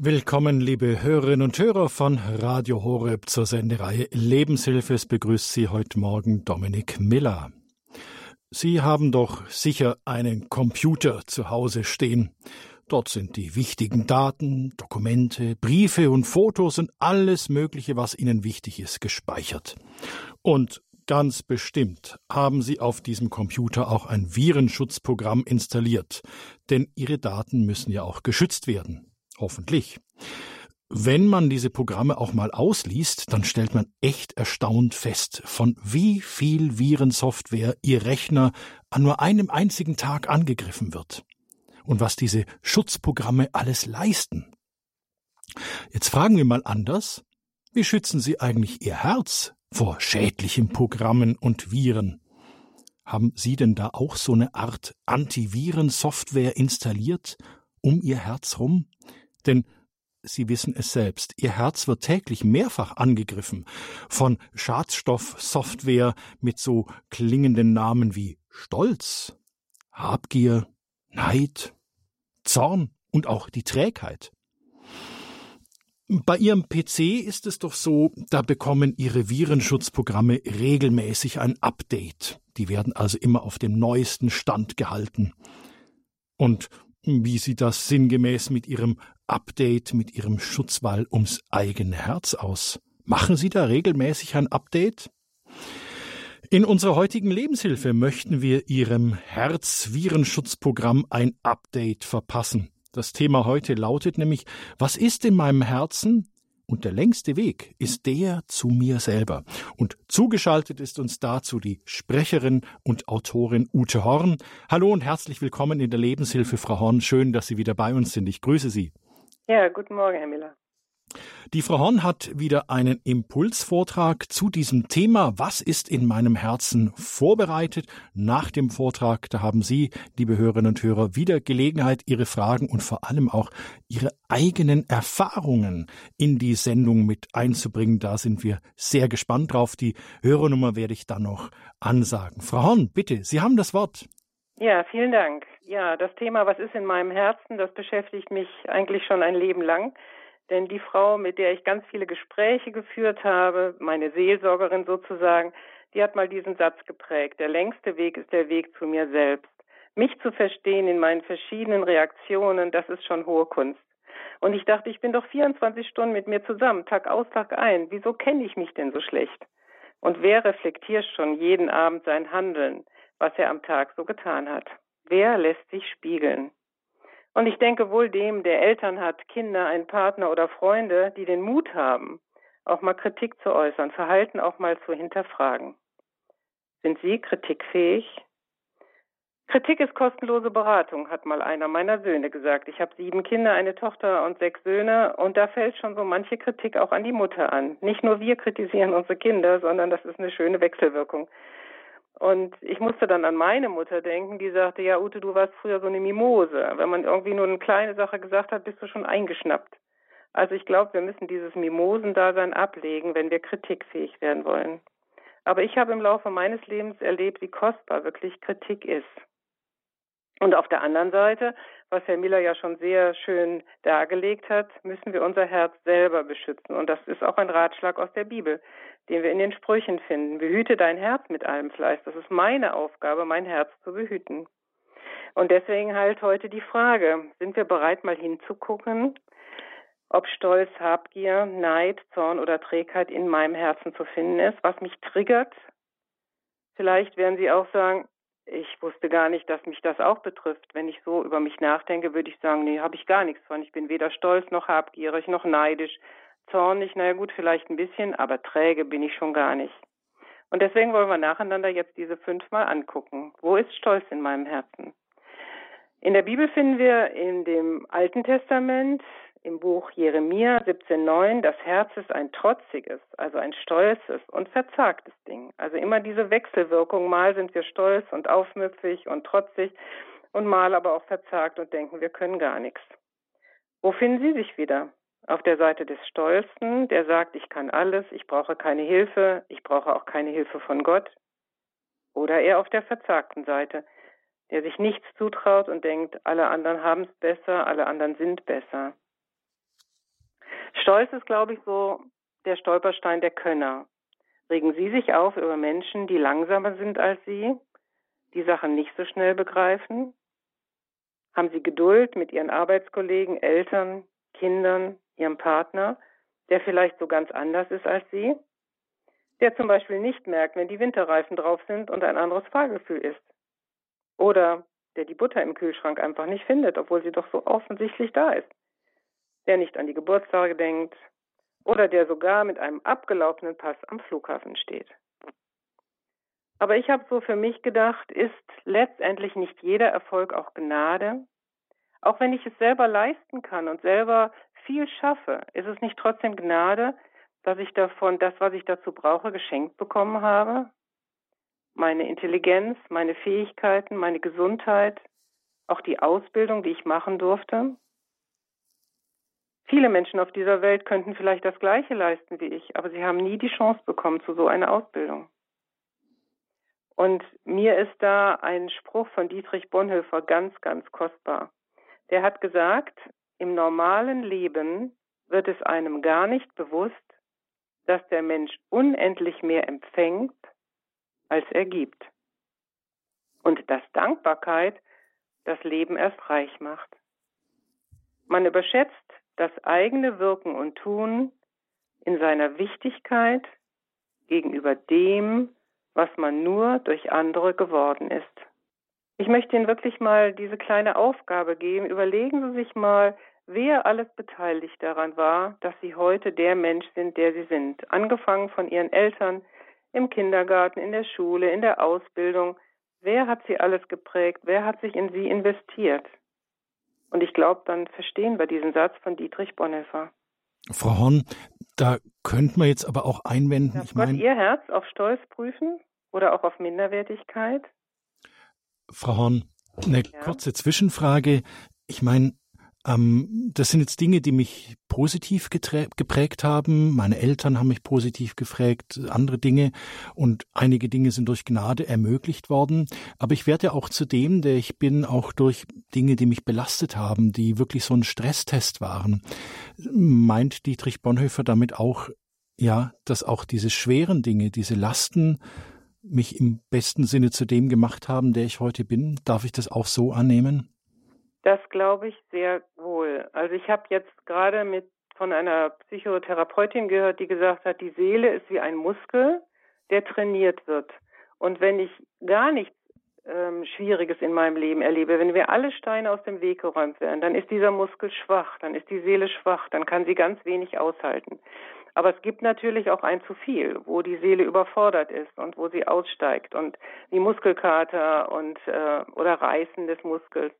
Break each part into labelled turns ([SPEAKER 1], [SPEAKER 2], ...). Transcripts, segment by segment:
[SPEAKER 1] Willkommen, liebe Hörerinnen und Hörer von Radio Horeb zur Sendereihe Lebenshilfe. Es begrüßt Sie heute Morgen Dominik Miller. Sie haben doch sicher einen Computer zu Hause stehen. Dort sind die wichtigen Daten, Dokumente, Briefe und Fotos und alles Mögliche, was Ihnen wichtig ist, gespeichert. Und ganz bestimmt haben Sie auf diesem Computer auch ein Virenschutzprogramm installiert, denn Ihre Daten müssen ja auch geschützt werden. Hoffentlich. Wenn man diese Programme auch mal ausliest, dann stellt man echt erstaunt fest, von wie viel Virensoftware Ihr Rechner an nur einem einzigen Tag angegriffen wird und was diese Schutzprogramme alles leisten. Jetzt fragen wir mal anders, wie schützen Sie eigentlich Ihr Herz vor schädlichen Programmen und Viren? Haben Sie denn da auch so eine Art Antivirensoftware installiert um Ihr Herz rum? Denn Sie wissen es selbst, Ihr Herz wird täglich mehrfach angegriffen von Schadstoffsoftware mit so klingenden Namen wie Stolz, Habgier, Neid, Zorn und auch die Trägheit. Bei Ihrem PC ist es doch so, da bekommen Ihre Virenschutzprogramme regelmäßig ein Update. Die werden also immer auf dem neuesten Stand gehalten. Und wie sieht das sinngemäß mit Ihrem Update, mit Ihrem Schutzwall ums eigene Herz aus? Machen Sie da regelmäßig ein Update? In unserer heutigen Lebenshilfe möchten wir Ihrem Herzvirenschutzprogramm ein Update verpassen. Das Thema heute lautet nämlich, was ist in meinem Herzen? Und der längste Weg ist der zu mir selber. Und zugeschaltet ist uns dazu die Sprecherin und Autorin Ute Horn. Hallo und herzlich willkommen in der Lebenshilfe, Frau Horn. Schön, dass Sie wieder bei uns sind. Ich grüße Sie.
[SPEAKER 2] Ja, guten Morgen, Herr Miller.
[SPEAKER 1] Die Frau Horn hat wieder einen Impulsvortrag zu diesem Thema Was ist in meinem Herzen vorbereitet. Nach dem Vortrag, da haben Sie, liebe Hörerinnen und Hörer, wieder Gelegenheit, Ihre Fragen und vor allem auch Ihre eigenen Erfahrungen in die Sendung mit einzubringen. Da sind wir sehr gespannt drauf. Die Hörernummer werde ich dann noch ansagen. Frau Horn, bitte, Sie haben das Wort.
[SPEAKER 2] Ja, vielen Dank. Ja, das Thema Was ist in meinem Herzen, das beschäftigt mich eigentlich schon ein Leben lang. Denn die Frau, mit der ich ganz viele Gespräche geführt habe, meine Seelsorgerin sozusagen, die hat mal diesen Satz geprägt. Der längste Weg ist der Weg zu mir selbst. Mich zu verstehen in meinen verschiedenen Reaktionen, das ist schon hohe Kunst. Und ich dachte, ich bin doch 24 Stunden mit mir zusammen, Tag aus, Tag ein. Wieso kenne ich mich denn so schlecht? Und wer reflektiert schon jeden Abend sein Handeln, was er am Tag so getan hat? Wer lässt sich spiegeln? Und ich denke wohl dem, der Eltern hat, Kinder, einen Partner oder Freunde, die den Mut haben, auch mal Kritik zu äußern, Verhalten auch mal zu hinterfragen. Sind Sie kritikfähig? Kritik ist kostenlose Beratung, hat mal einer meiner Söhne gesagt. Ich habe sieben Kinder, eine Tochter und sechs Söhne und da fällt schon so manche Kritik auch an die Mutter an. Nicht nur wir kritisieren unsere Kinder, sondern das ist eine schöne Wechselwirkung. Und ich musste dann an meine Mutter denken, die sagte, ja Ute, du warst früher so eine Mimose. Wenn man irgendwie nur eine kleine Sache gesagt hat, bist du schon eingeschnappt. Also ich glaube, wir müssen dieses Mimosendasein ablegen, wenn wir kritikfähig werden wollen. Aber ich habe im Laufe meines Lebens erlebt, wie kostbar wirklich Kritik ist. Und auf der anderen Seite, was Herr Miller ja schon sehr schön dargelegt hat, müssen wir unser Herz selber beschützen. Und das ist auch ein Ratschlag aus der Bibel den wir in den Sprüchen finden. Behüte dein Herz mit allem Fleiß. Das ist meine Aufgabe, mein Herz zu behüten. Und deswegen halt heute die Frage, sind wir bereit, mal hinzugucken, ob Stolz, Habgier, Neid, Zorn oder Trägheit in meinem Herzen zu finden ist, was mich triggert? Vielleicht werden Sie auch sagen, ich wusste gar nicht, dass mich das auch betrifft. Wenn ich so über mich nachdenke, würde ich sagen, nee, habe ich gar nichts von. Ich bin weder stolz noch habgierig noch neidisch zornig, naja gut, vielleicht ein bisschen, aber träge bin ich schon gar nicht. Und deswegen wollen wir nacheinander jetzt diese fünfmal angucken. Wo ist Stolz in meinem Herzen? In der Bibel finden wir in dem Alten Testament, im Buch Jeremia 17,9, das Herz ist ein trotziges, also ein stolzes und verzagtes Ding. Also immer diese Wechselwirkung. Mal sind wir stolz und aufmüpfig und trotzig und mal aber auch verzagt und denken, wir können gar nichts. Wo finden Sie sich wieder? Auf der Seite des Stolzen, der sagt, ich kann alles, ich brauche keine Hilfe, ich brauche auch keine Hilfe von Gott. Oder er auf der verzagten Seite, der sich nichts zutraut und denkt, alle anderen haben es besser, alle anderen sind besser. Stolz ist, glaube ich, so der Stolperstein der Könner. Regen Sie sich auf über Menschen, die langsamer sind als Sie, die Sachen nicht so schnell begreifen? Haben Sie Geduld mit Ihren Arbeitskollegen, Eltern, Kindern, Ihrem Partner, der vielleicht so ganz anders ist als Sie? Der zum Beispiel nicht merkt, wenn die Winterreifen drauf sind und ein anderes Fahrgefühl ist. Oder der die Butter im Kühlschrank einfach nicht findet, obwohl sie doch so offensichtlich da ist. Der nicht an die Geburtstage denkt. Oder der sogar mit einem abgelaufenen Pass am Flughafen steht. Aber ich habe so für mich gedacht, ist letztendlich nicht jeder Erfolg auch Gnade? Auch wenn ich es selber leisten kann und selber viel schaffe, ist es nicht trotzdem Gnade, dass ich davon das, was ich dazu brauche, geschenkt bekommen habe? Meine Intelligenz, meine Fähigkeiten, meine Gesundheit, auch die Ausbildung, die ich machen durfte? Viele Menschen auf dieser Welt könnten vielleicht das Gleiche leisten wie ich, aber sie haben nie die Chance bekommen zu so einer Ausbildung. Und mir ist da ein Spruch von Dietrich Bonhoeffer ganz, ganz kostbar. Der hat gesagt, im normalen Leben wird es einem gar nicht bewusst, dass der Mensch unendlich mehr empfängt, als er gibt. Und dass Dankbarkeit das Leben erst reich macht. Man überschätzt das eigene Wirken und Tun in seiner Wichtigkeit gegenüber dem, was man nur durch andere geworden ist. Ich möchte Ihnen wirklich mal diese kleine Aufgabe geben. Überlegen Sie sich mal, wer alles beteiligt daran war, dass Sie heute der Mensch sind, der Sie sind. Angefangen von Ihren Eltern, im Kindergarten, in der Schule, in der Ausbildung. Wer hat Sie alles geprägt? Wer hat sich in Sie investiert? Und ich glaube, dann verstehen wir diesen Satz von Dietrich Bonhoeffer.
[SPEAKER 1] Frau Horn, da könnte man jetzt aber auch einwenden.
[SPEAKER 2] Darf ich Gott mein, Ihr Herz auf Stolz prüfen? Oder auch auf Minderwertigkeit?
[SPEAKER 1] Frau Horn, eine ja. kurze Zwischenfrage. Ich meine, ähm, das sind jetzt Dinge, die mich positiv geprägt haben. Meine Eltern haben mich positiv geprägt, andere Dinge und einige Dinge sind durch Gnade ermöglicht worden. Aber ich werde ja auch zu dem, der ich bin, auch durch Dinge, die mich belastet haben, die wirklich so ein Stresstest waren. Meint Dietrich Bonhoeffer damit auch, ja, dass auch diese schweren Dinge, diese Lasten mich im besten Sinne zu dem gemacht haben, der ich heute bin? Darf ich das auch so annehmen?
[SPEAKER 2] Das glaube ich sehr wohl. Also ich habe jetzt gerade mit von einer Psychotherapeutin gehört, die gesagt hat, die Seele ist wie ein Muskel, der trainiert wird. Und wenn ich gar nichts ähm, Schwieriges in meinem Leben erlebe, wenn wir alle Steine aus dem Weg geräumt werden, dann ist dieser Muskel schwach, dann ist die Seele schwach, dann kann sie ganz wenig aushalten. Aber es gibt natürlich auch ein zu viel, wo die Seele überfordert ist und wo sie aussteigt und die Muskelkater und äh, oder Reißen des Muskels.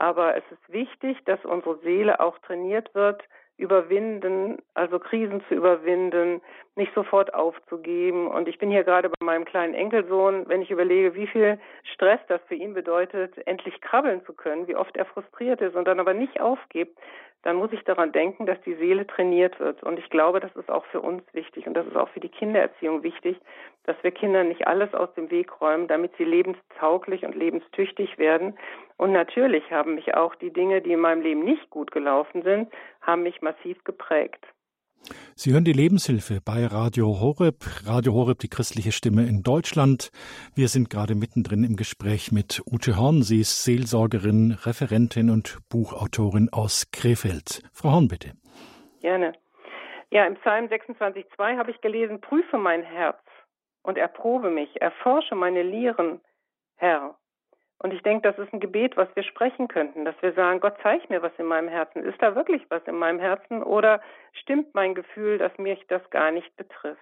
[SPEAKER 2] Aber es ist wichtig, dass unsere Seele auch trainiert wird, überwinden, also Krisen zu überwinden, nicht sofort aufzugeben. Und ich bin hier gerade bei meinem kleinen Enkelsohn, wenn ich überlege, wie viel Stress das für ihn bedeutet, endlich krabbeln zu können, wie oft er frustriert ist und dann aber nicht aufgibt, dann muss ich daran denken, dass die Seele trainiert wird. Und ich glaube, das ist auch für uns wichtig und das ist auch für die Kindererziehung wichtig, dass wir Kindern nicht alles aus dem Weg räumen, damit sie lebenstauglich und lebenstüchtig werden. Und natürlich haben mich auch die Dinge, die in meinem Leben nicht gut gelaufen sind, haben mich massiv geprägt.
[SPEAKER 1] Sie hören die Lebenshilfe bei Radio Horeb. Radio Horeb, die christliche Stimme in Deutschland. Wir sind gerade mittendrin im Gespräch mit Ute Horn. Sie ist Seelsorgerin, Referentin und Buchautorin aus Krefeld. Frau Horn, bitte.
[SPEAKER 2] Gerne. Ja, im Psalm 26,2 habe ich gelesen, prüfe mein Herz und erprobe mich, erforsche meine Lieren, Herr, und ich denke, das ist ein Gebet, was wir sprechen könnten, dass wir sagen, Gott, zeig mir, was in meinem Herzen ist. da wirklich was in meinem Herzen oder stimmt mein Gefühl, dass mich das gar nicht betrifft?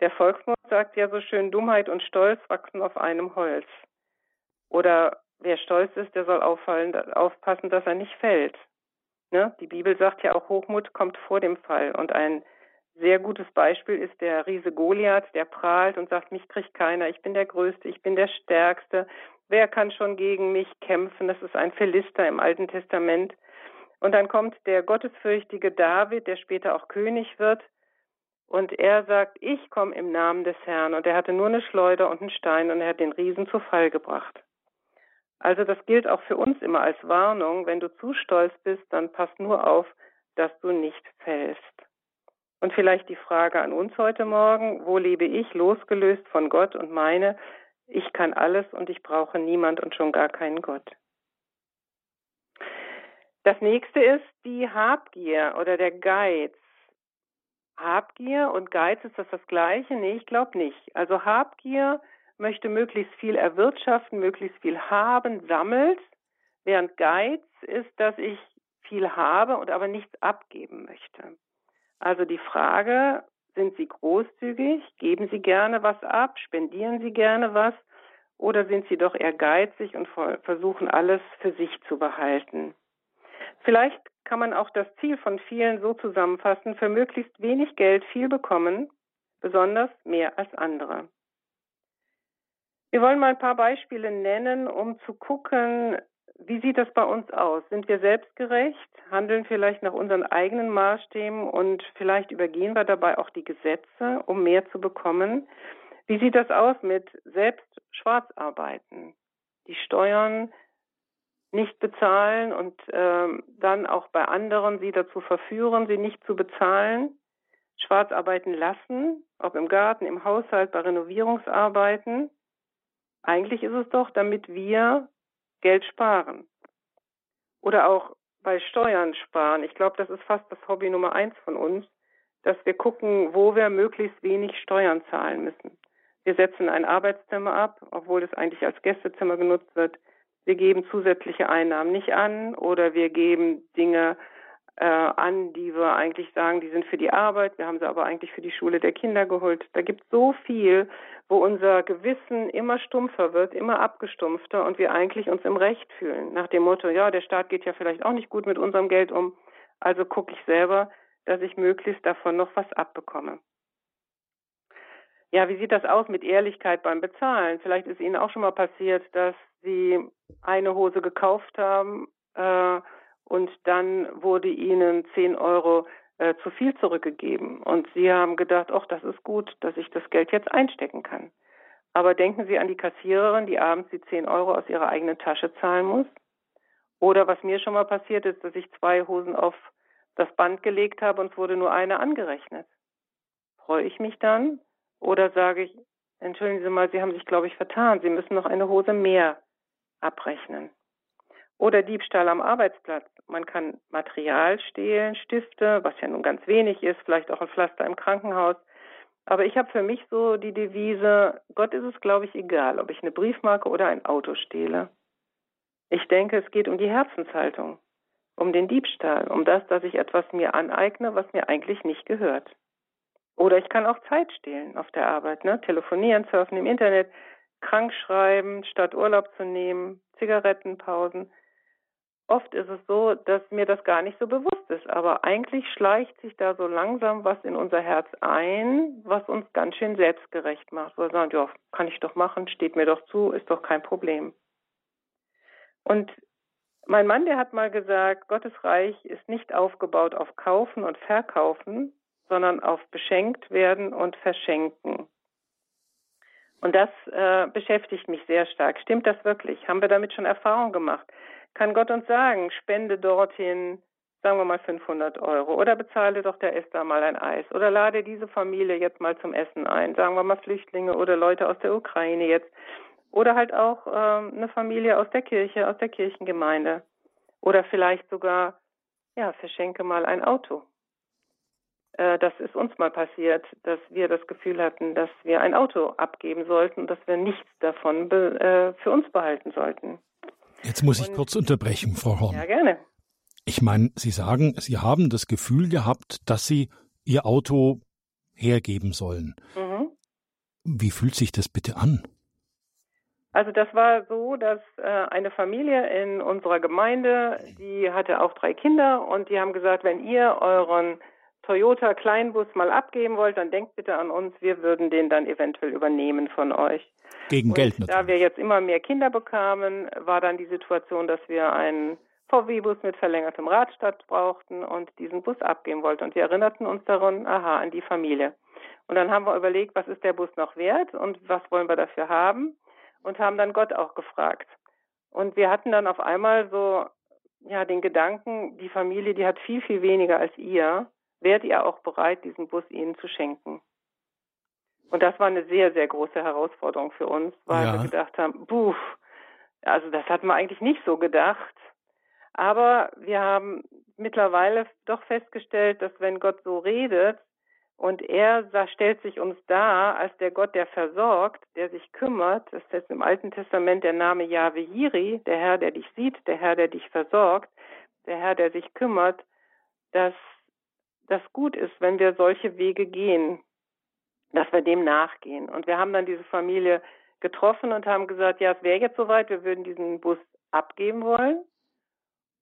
[SPEAKER 2] Der Volksmund sagt ja so schön, Dummheit und Stolz wachsen auf einem Holz. Oder wer stolz ist, der soll auffallen, aufpassen, dass er nicht fällt. Ne? Die Bibel sagt ja auch, Hochmut kommt vor dem Fall. Und ein sehr gutes Beispiel ist der Riese Goliath, der prahlt und sagt, mich kriegt keiner, ich bin der Größte, ich bin der Stärkste. Wer kann schon gegen mich kämpfen? Das ist ein Philister im Alten Testament. Und dann kommt der gottesfürchtige David, der später auch König wird. Und er sagt, ich komme im Namen des Herrn. Und er hatte nur eine Schleuder und einen Stein und er hat den Riesen zu Fall gebracht. Also das gilt auch für uns immer als Warnung. Wenn du zu stolz bist, dann pass nur auf, dass du nicht fällst. Und vielleicht die Frage an uns heute Morgen, wo lebe ich losgelöst von Gott und meine, ich kann alles und ich brauche niemand und schon gar keinen Gott. Das nächste ist die Habgier oder der Geiz. Habgier und Geiz ist das das gleiche? Nee, ich glaube nicht. Also Habgier möchte möglichst viel erwirtschaften, möglichst viel haben, sammelt, während Geiz ist, dass ich viel habe und aber nichts abgeben möchte. Also die Frage, sind Sie großzügig? Geben Sie gerne was ab? Spendieren Sie gerne was? Oder sind Sie doch eher geizig und versuchen alles für sich zu behalten? Vielleicht kann man auch das Ziel von vielen so zusammenfassen, für möglichst wenig Geld viel bekommen, besonders mehr als andere. Wir wollen mal ein paar Beispiele nennen, um zu gucken, wie sieht das bei uns aus? Sind wir selbstgerecht, handeln vielleicht nach unseren eigenen Maßstäben und vielleicht übergehen wir dabei auch die Gesetze, um mehr zu bekommen? Wie sieht das aus mit selbst Schwarzarbeiten? Die Steuern nicht bezahlen und ähm, dann auch bei anderen sie dazu verführen, sie nicht zu bezahlen, Schwarzarbeiten lassen, ob im Garten, im Haushalt, bei Renovierungsarbeiten. Eigentlich ist es doch, damit wir Geld sparen. Oder auch bei Steuern sparen. Ich glaube, das ist fast das Hobby Nummer eins von uns, dass wir gucken, wo wir möglichst wenig Steuern zahlen müssen. Wir setzen ein Arbeitszimmer ab, obwohl es eigentlich als Gästezimmer genutzt wird. Wir geben zusätzliche Einnahmen nicht an oder wir geben Dinge äh, an, die wir eigentlich sagen, die sind für die Arbeit, wir haben sie aber eigentlich für die Schule der Kinder geholt. Da gibt so viel, wo unser Gewissen immer stumpfer wird, immer abgestumpfter und wir eigentlich uns im Recht fühlen. Nach dem Motto, ja, der Staat geht ja vielleicht auch nicht gut mit unserem Geld um, also gucke ich selber, dass ich möglichst davon noch was abbekomme. Ja, wie sieht das aus mit Ehrlichkeit beim Bezahlen? Vielleicht ist Ihnen auch schon mal passiert, dass Sie eine Hose gekauft haben äh, und dann wurde ihnen 10 Euro äh, zu viel zurückgegeben. Und sie haben gedacht, ach, das ist gut, dass ich das Geld jetzt einstecken kann. Aber denken Sie an die Kassiererin, die abends die 10 Euro aus ihrer eigenen Tasche zahlen muss. Oder was mir schon mal passiert ist, dass ich zwei Hosen auf das Band gelegt habe und es wurde nur eine angerechnet. Freue ich mich dann? Oder sage ich, entschuldigen Sie mal, Sie haben sich, glaube ich, vertan. Sie müssen noch eine Hose mehr abrechnen. Oder Diebstahl am Arbeitsplatz. Man kann Material stehlen, Stifte, was ja nun ganz wenig ist, vielleicht auch ein Pflaster im Krankenhaus. Aber ich habe für mich so die Devise, Gott ist es, glaube ich, egal, ob ich eine Briefmarke oder ein Auto stehle. Ich denke, es geht um die Herzenshaltung, um den Diebstahl, um das, dass ich etwas mir aneigne, was mir eigentlich nicht gehört. Oder ich kann auch Zeit stehlen auf der Arbeit, ne? telefonieren, surfen im Internet, krank schreiben, statt Urlaub zu nehmen, Zigarettenpausen. Oft ist es so, dass mir das gar nicht so bewusst ist, aber eigentlich schleicht sich da so langsam was in unser Herz ein, was uns ganz schön selbstgerecht macht. Wir sagen, ja, kann ich doch machen, steht mir doch zu, ist doch kein Problem. Und mein Mann, der hat mal gesagt, Gottes Reich ist nicht aufgebaut auf Kaufen und Verkaufen, sondern auf beschenkt werden und verschenken. Und das äh, beschäftigt mich sehr stark. Stimmt das wirklich? Haben wir damit schon Erfahrung gemacht? Kann Gott uns sagen, spende dorthin, sagen wir mal 500 Euro oder bezahle doch der Esther mal ein Eis oder lade diese Familie jetzt mal zum Essen ein, sagen wir mal Flüchtlinge oder Leute aus der Ukraine jetzt oder halt auch äh, eine Familie aus der Kirche, aus der Kirchengemeinde oder vielleicht sogar, ja, verschenke mal ein Auto äh, das ist uns mal passiert, dass wir das Gefühl hatten, dass wir ein Auto abgeben sollten und dass wir nichts davon äh, für uns behalten sollten.
[SPEAKER 1] Jetzt muss ich und, kurz unterbrechen, Frau Horn.
[SPEAKER 2] Ja, gerne.
[SPEAKER 1] Ich meine, Sie sagen, Sie haben das Gefühl gehabt, dass Sie Ihr Auto hergeben sollen. Mhm. Wie fühlt sich das bitte an?
[SPEAKER 2] Also das war so, dass äh, eine Familie in unserer Gemeinde, die hatte auch drei Kinder und die haben gesagt, wenn ihr euren Toyota Kleinbus mal abgeben wollt, dann denkt bitte an uns, wir würden den dann eventuell übernehmen von euch.
[SPEAKER 1] Gegen
[SPEAKER 2] und
[SPEAKER 1] Geld natürlich.
[SPEAKER 2] Da wir jetzt immer mehr Kinder bekamen, war dann die Situation, dass wir einen VW-Bus mit verlängertem Radstand brauchten und diesen Bus abgeben wollten. Und wir erinnerten uns daran, aha, an die Familie. Und dann haben wir überlegt, was ist der Bus noch wert und was wollen wir dafür haben? Und haben dann Gott auch gefragt. Und wir hatten dann auf einmal so ja den Gedanken, die Familie, die hat viel, viel weniger als ihr, wärt ihr auch bereit, diesen Bus ihnen zu schenken? Und das war eine sehr, sehr große Herausforderung für uns, weil ja. wir gedacht haben, puh, also das hat man eigentlich nicht so gedacht. Aber wir haben mittlerweile doch festgestellt, dass wenn Gott so redet und er stellt sich uns dar als der Gott, der versorgt, der sich kümmert, das ist im Alten Testament der Name Yahweh Yiri, der Herr, der dich sieht, der Herr, der dich versorgt, der Herr, der sich kümmert, dass das gut ist, wenn wir solche Wege gehen, dass wir dem nachgehen. Und wir haben dann diese Familie getroffen und haben gesagt, ja, es wäre jetzt soweit, wir würden diesen Bus abgeben wollen.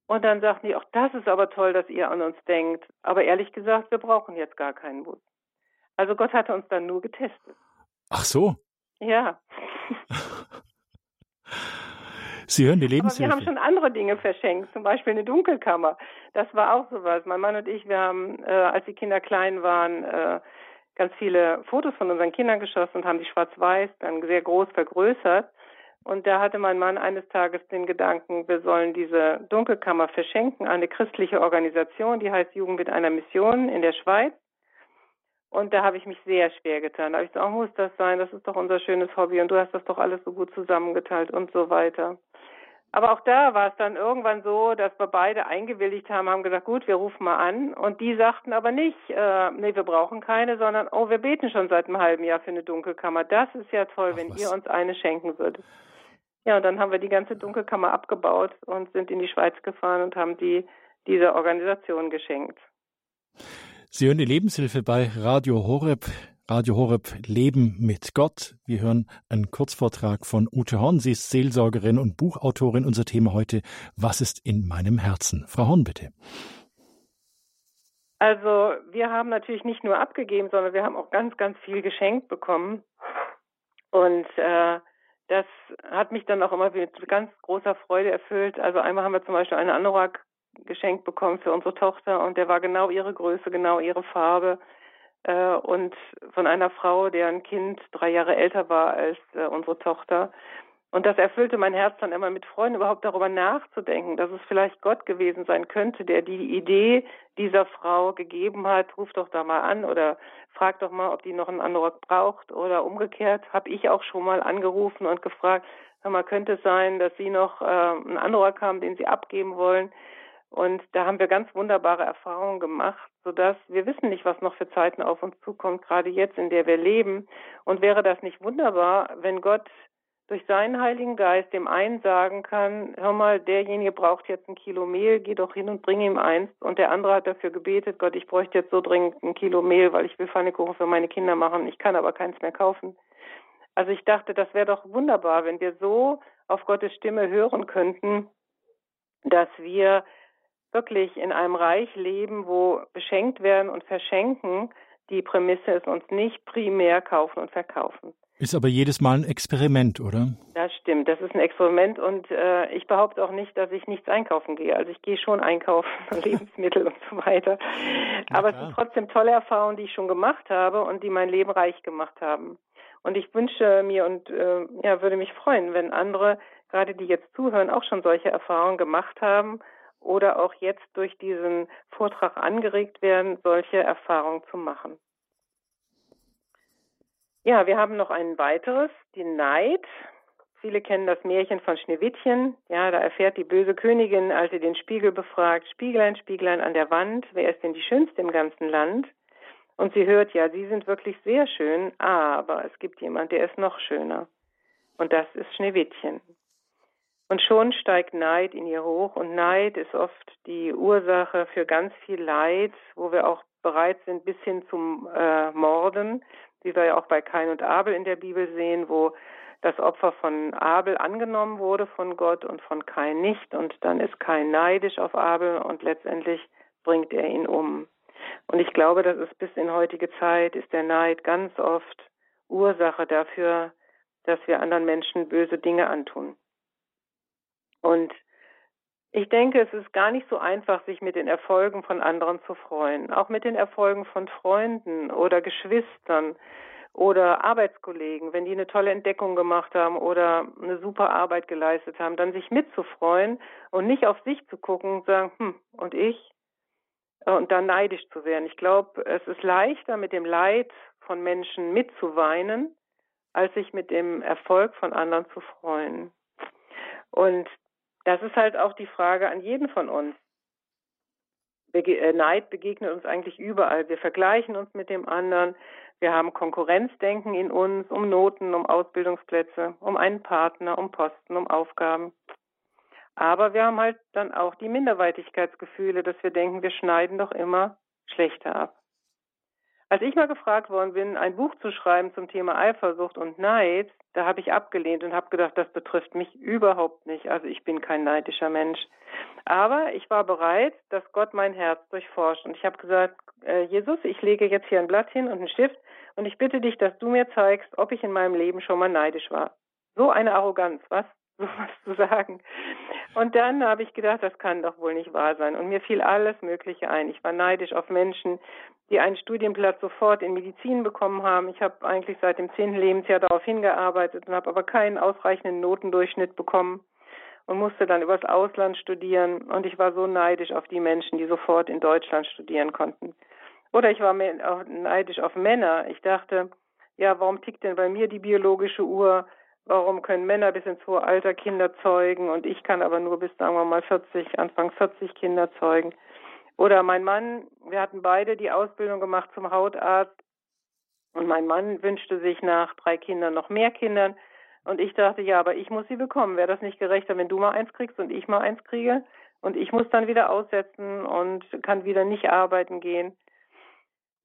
[SPEAKER 2] Und dann sagten die, auch das ist aber toll, dass ihr an uns denkt. Aber ehrlich gesagt, wir brauchen jetzt gar keinen Bus. Also Gott hatte uns dann nur getestet.
[SPEAKER 1] Ach so.
[SPEAKER 2] Ja.
[SPEAKER 1] Sie hören die Lebenshilfe.
[SPEAKER 2] Aber wir haben schon andere Dinge verschenkt, zum Beispiel eine Dunkelkammer. Das war auch sowas. Mein Mann und ich, wir haben, äh, als die Kinder klein waren, äh, ganz viele Fotos von unseren Kindern geschossen und haben die schwarz-weiß dann sehr groß vergrößert. Und da hatte mein Mann eines Tages den Gedanken, wir sollen diese Dunkelkammer verschenken an eine christliche Organisation, die heißt Jugend mit einer Mission in der Schweiz. Und da habe ich mich sehr schwer getan. Da habe ich gesagt, oh, muss das sein? Das ist doch unser schönes Hobby und du hast das doch alles so gut zusammengeteilt und so weiter. Aber auch da war es dann irgendwann so, dass wir beide eingewilligt haben, haben gesagt, gut, wir rufen mal an. Und die sagten aber nicht, äh, nee, wir brauchen keine, sondern, oh, wir beten schon seit einem halben Jahr für eine Dunkelkammer. Das ist ja toll, Ach, wenn was? ihr uns eine schenken würdet. Ja, und dann haben wir die ganze Dunkelkammer abgebaut und sind in die Schweiz gefahren und haben die dieser Organisation geschenkt.
[SPEAKER 1] Sie hören die Lebenshilfe bei Radio Horeb. Radio Horeb Leben mit Gott. Wir hören einen Kurzvortrag von Ute Horn. Sie ist Seelsorgerin und Buchautorin. Unser Thema heute, was ist in meinem Herzen? Frau Horn, bitte.
[SPEAKER 2] Also wir haben natürlich nicht nur abgegeben, sondern wir haben auch ganz, ganz viel geschenkt bekommen. Und äh, das hat mich dann auch immer mit ganz großer Freude erfüllt. Also einmal haben wir zum Beispiel einen Anorak geschenkt bekommen für unsere Tochter und der war genau ihre Größe, genau ihre Farbe äh, und von einer Frau, deren Kind drei Jahre älter war als äh, unsere Tochter. Und das erfüllte mein Herz dann immer mit Freunden, überhaupt darüber nachzudenken, dass es vielleicht Gott gewesen sein könnte, der die Idee dieser Frau gegeben hat. Ruf doch da mal an oder frag doch mal, ob die noch einen Anorak braucht. Oder umgekehrt habe ich auch schon mal angerufen und gefragt, hör mal, könnte es sein, dass Sie noch äh, einen Anorak haben, den Sie abgeben wollen? Und da haben wir ganz wunderbare Erfahrungen gemacht, sodass wir wissen nicht, was noch für Zeiten auf uns zukommt, gerade jetzt, in der wir leben. Und wäre das nicht wunderbar, wenn Gott durch seinen Heiligen Geist dem einen sagen kann, hör mal, derjenige braucht jetzt ein Kilo Mehl, geh doch hin und bring ihm eins. Und der andere hat dafür gebetet, Gott, ich bräuchte jetzt so dringend ein Kilo Mehl, weil ich will Pfannekuchen für meine Kinder machen, ich kann aber keins mehr kaufen. Also ich dachte, das wäre doch wunderbar, wenn wir so auf Gottes Stimme hören könnten, dass wir wirklich in einem Reich leben, wo beschenkt werden und verschenken die Prämisse ist uns nicht primär kaufen und verkaufen.
[SPEAKER 1] Ist aber jedes Mal ein Experiment, oder?
[SPEAKER 2] Das stimmt, das ist ein Experiment und äh, ich behaupte auch nicht, dass ich nichts einkaufen gehe. Also ich gehe schon einkaufen, Lebensmittel und so weiter. Aber es sind trotzdem tolle Erfahrungen, die ich schon gemacht habe und die mein Leben reich gemacht haben. Und ich wünsche mir und äh, ja, würde mich freuen, wenn andere, gerade die jetzt zuhören, auch schon solche Erfahrungen gemacht haben oder auch jetzt durch diesen Vortrag angeregt werden, solche Erfahrungen zu machen. Ja, wir haben noch ein weiteres, die Neid. Viele kennen das Märchen von Schneewittchen. Ja, da erfährt die böse Königin, als sie den Spiegel befragt, Spieglein, Spieglein an der Wand, wer ist denn die Schönste im ganzen Land? Und sie hört, ja, sie sind wirklich sehr schön, aber es gibt jemand, der ist noch schöner. Und das ist Schneewittchen. Und schon steigt Neid in ihr hoch und Neid ist oft die Ursache für ganz viel Leid, wo wir auch bereit sind bis hin zum äh, Morden, wie wir ja auch bei Kain und Abel in der Bibel sehen, wo das Opfer von Abel angenommen wurde von Gott und von Kain nicht und dann ist Kain neidisch auf Abel und letztendlich bringt er ihn um. Und ich glaube, das ist bis in heutige Zeit ist der Neid ganz oft Ursache dafür, dass wir anderen Menschen böse Dinge antun. Und ich denke, es ist gar nicht so einfach, sich mit den Erfolgen von anderen zu freuen, auch mit den Erfolgen von Freunden oder Geschwistern oder Arbeitskollegen, wenn die eine tolle Entdeckung gemacht haben oder eine super Arbeit geleistet haben, dann sich mitzufreuen und nicht auf sich zu gucken und sagen, hm, und ich? Und dann neidisch zu werden. Ich glaube, es ist leichter, mit dem Leid von Menschen mitzuweinen, als sich mit dem Erfolg von anderen zu freuen. Und das ist halt auch die Frage an jeden von uns. Äh, Neid begegnet uns eigentlich überall. Wir vergleichen uns mit dem anderen. Wir haben Konkurrenzdenken in uns um Noten, um Ausbildungsplätze, um einen Partner, um Posten, um Aufgaben. Aber wir haben halt dann auch die Minderwertigkeitsgefühle, dass wir denken, wir schneiden doch immer schlechter ab. Als ich mal gefragt worden bin, ein Buch zu schreiben zum Thema Eifersucht und Neid, da habe ich abgelehnt und habe gedacht, das betrifft mich überhaupt nicht. Also ich bin kein neidischer Mensch. Aber ich war bereit, dass Gott mein Herz durchforscht. Und ich habe gesagt, äh, Jesus, ich lege jetzt hier ein Blatt hin und einen Stift und ich bitte dich, dass du mir zeigst, ob ich in meinem Leben schon mal neidisch war. So eine Arroganz, was? sowas zu sagen. Und dann habe ich gedacht, das kann doch wohl nicht wahr sein. Und mir fiel alles Mögliche ein. Ich war neidisch auf Menschen, die einen Studienplatz sofort in Medizin bekommen haben. Ich habe eigentlich seit dem zehnten Lebensjahr darauf hingearbeitet und habe aber keinen ausreichenden Notendurchschnitt bekommen und musste dann übers Ausland studieren. Und ich war so neidisch auf die Menschen, die sofort in Deutschland studieren konnten. Oder ich war neidisch auf Männer. Ich dachte, ja, warum tickt denn bei mir die biologische Uhr? Warum können Männer bis ins hohe Alter Kinder zeugen und ich kann aber nur bis, sagen wir mal, 40, Anfang 40 Kinder zeugen? Oder mein Mann, wir hatten beide die Ausbildung gemacht zum Hautarzt und mein Mann wünschte sich nach drei Kindern noch mehr Kindern. Und ich dachte, ja, aber ich muss sie bekommen. Wäre das nicht gerechter, wenn du mal eins kriegst und ich mal eins kriege? Und ich muss dann wieder aussetzen und kann wieder nicht arbeiten gehen.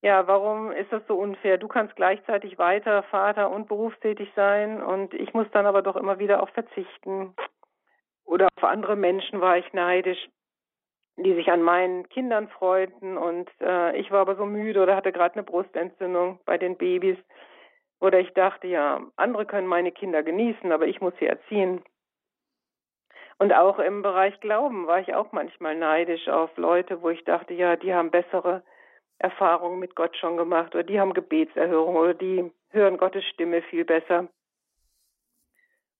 [SPEAKER 2] Ja, warum ist das so unfair? Du kannst gleichzeitig weiter Vater und berufstätig sein und ich muss dann aber doch immer wieder auf verzichten. Oder auf andere Menschen war ich neidisch, die sich an meinen Kindern freuten und äh, ich war aber so müde oder hatte gerade eine Brustentzündung bei den Babys. Oder ich dachte, ja, andere können meine Kinder genießen, aber ich muss sie erziehen. Und auch im Bereich Glauben war ich auch manchmal neidisch auf Leute, wo ich dachte, ja, die haben bessere Erfahrungen mit Gott schon gemacht oder die haben Gebetserhörung oder die hören Gottes Stimme viel besser.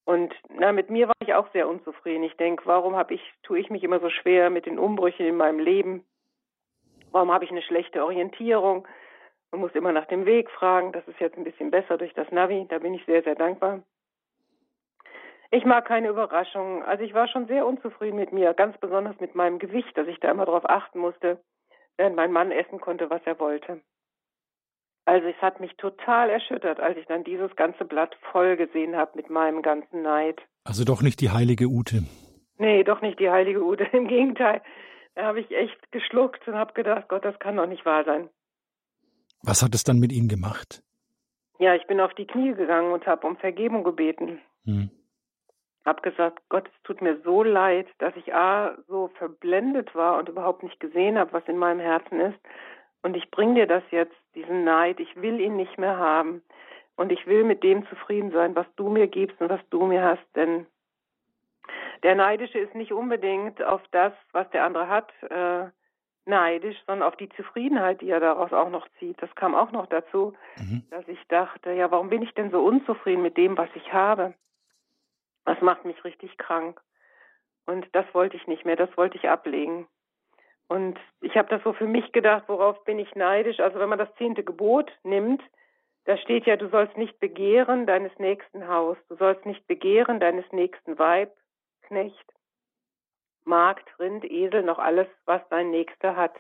[SPEAKER 2] Und na, mit mir war ich auch sehr unzufrieden. Ich denke, warum habe ich, tue ich mich immer so schwer mit den Umbrüchen in meinem Leben? Warum habe ich eine schlechte Orientierung und muss immer nach dem Weg fragen? Das ist jetzt ein bisschen besser durch das Navi. Da bin ich sehr, sehr dankbar. Ich mag keine Überraschungen. Also ich war schon sehr unzufrieden mit mir, ganz besonders mit meinem Gewicht, dass ich da immer darauf achten musste während mein Mann essen konnte, was er wollte. Also es hat mich total erschüttert, als ich dann dieses ganze Blatt voll gesehen habe mit meinem ganzen Neid.
[SPEAKER 1] Also doch nicht die heilige Ute.
[SPEAKER 2] Nee, doch nicht die heilige Ute. Im Gegenteil, da habe ich echt geschluckt und habe gedacht, Gott, das kann doch nicht wahr sein.
[SPEAKER 1] Was hat es dann mit Ihnen gemacht?
[SPEAKER 2] Ja, ich bin auf die Knie gegangen und habe um Vergebung gebeten. Hm habe gesagt, Gott, es tut mir so leid, dass ich A, so verblendet war und überhaupt nicht gesehen habe, was in meinem Herzen ist. Und ich bringe dir das jetzt, diesen Neid. Ich will ihn nicht mehr haben. Und ich will mit dem zufrieden sein, was du mir gibst und was du mir hast. Denn der Neidische ist nicht unbedingt auf das, was der andere hat, äh, neidisch, sondern auf die Zufriedenheit, die er daraus auch noch zieht. Das kam auch noch dazu, mhm. dass ich dachte, ja, warum bin ich denn so unzufrieden mit dem, was ich habe? Das macht mich richtig krank. Und das wollte ich nicht mehr, das wollte ich ablegen. Und ich habe das so für mich gedacht, worauf bin ich neidisch? Also wenn man das zehnte Gebot nimmt, da steht ja, du sollst nicht begehren deines nächsten Haus, du sollst nicht begehren deines nächsten Weib, Knecht, Magd, Rind, Esel, noch alles, was dein Nächster hat.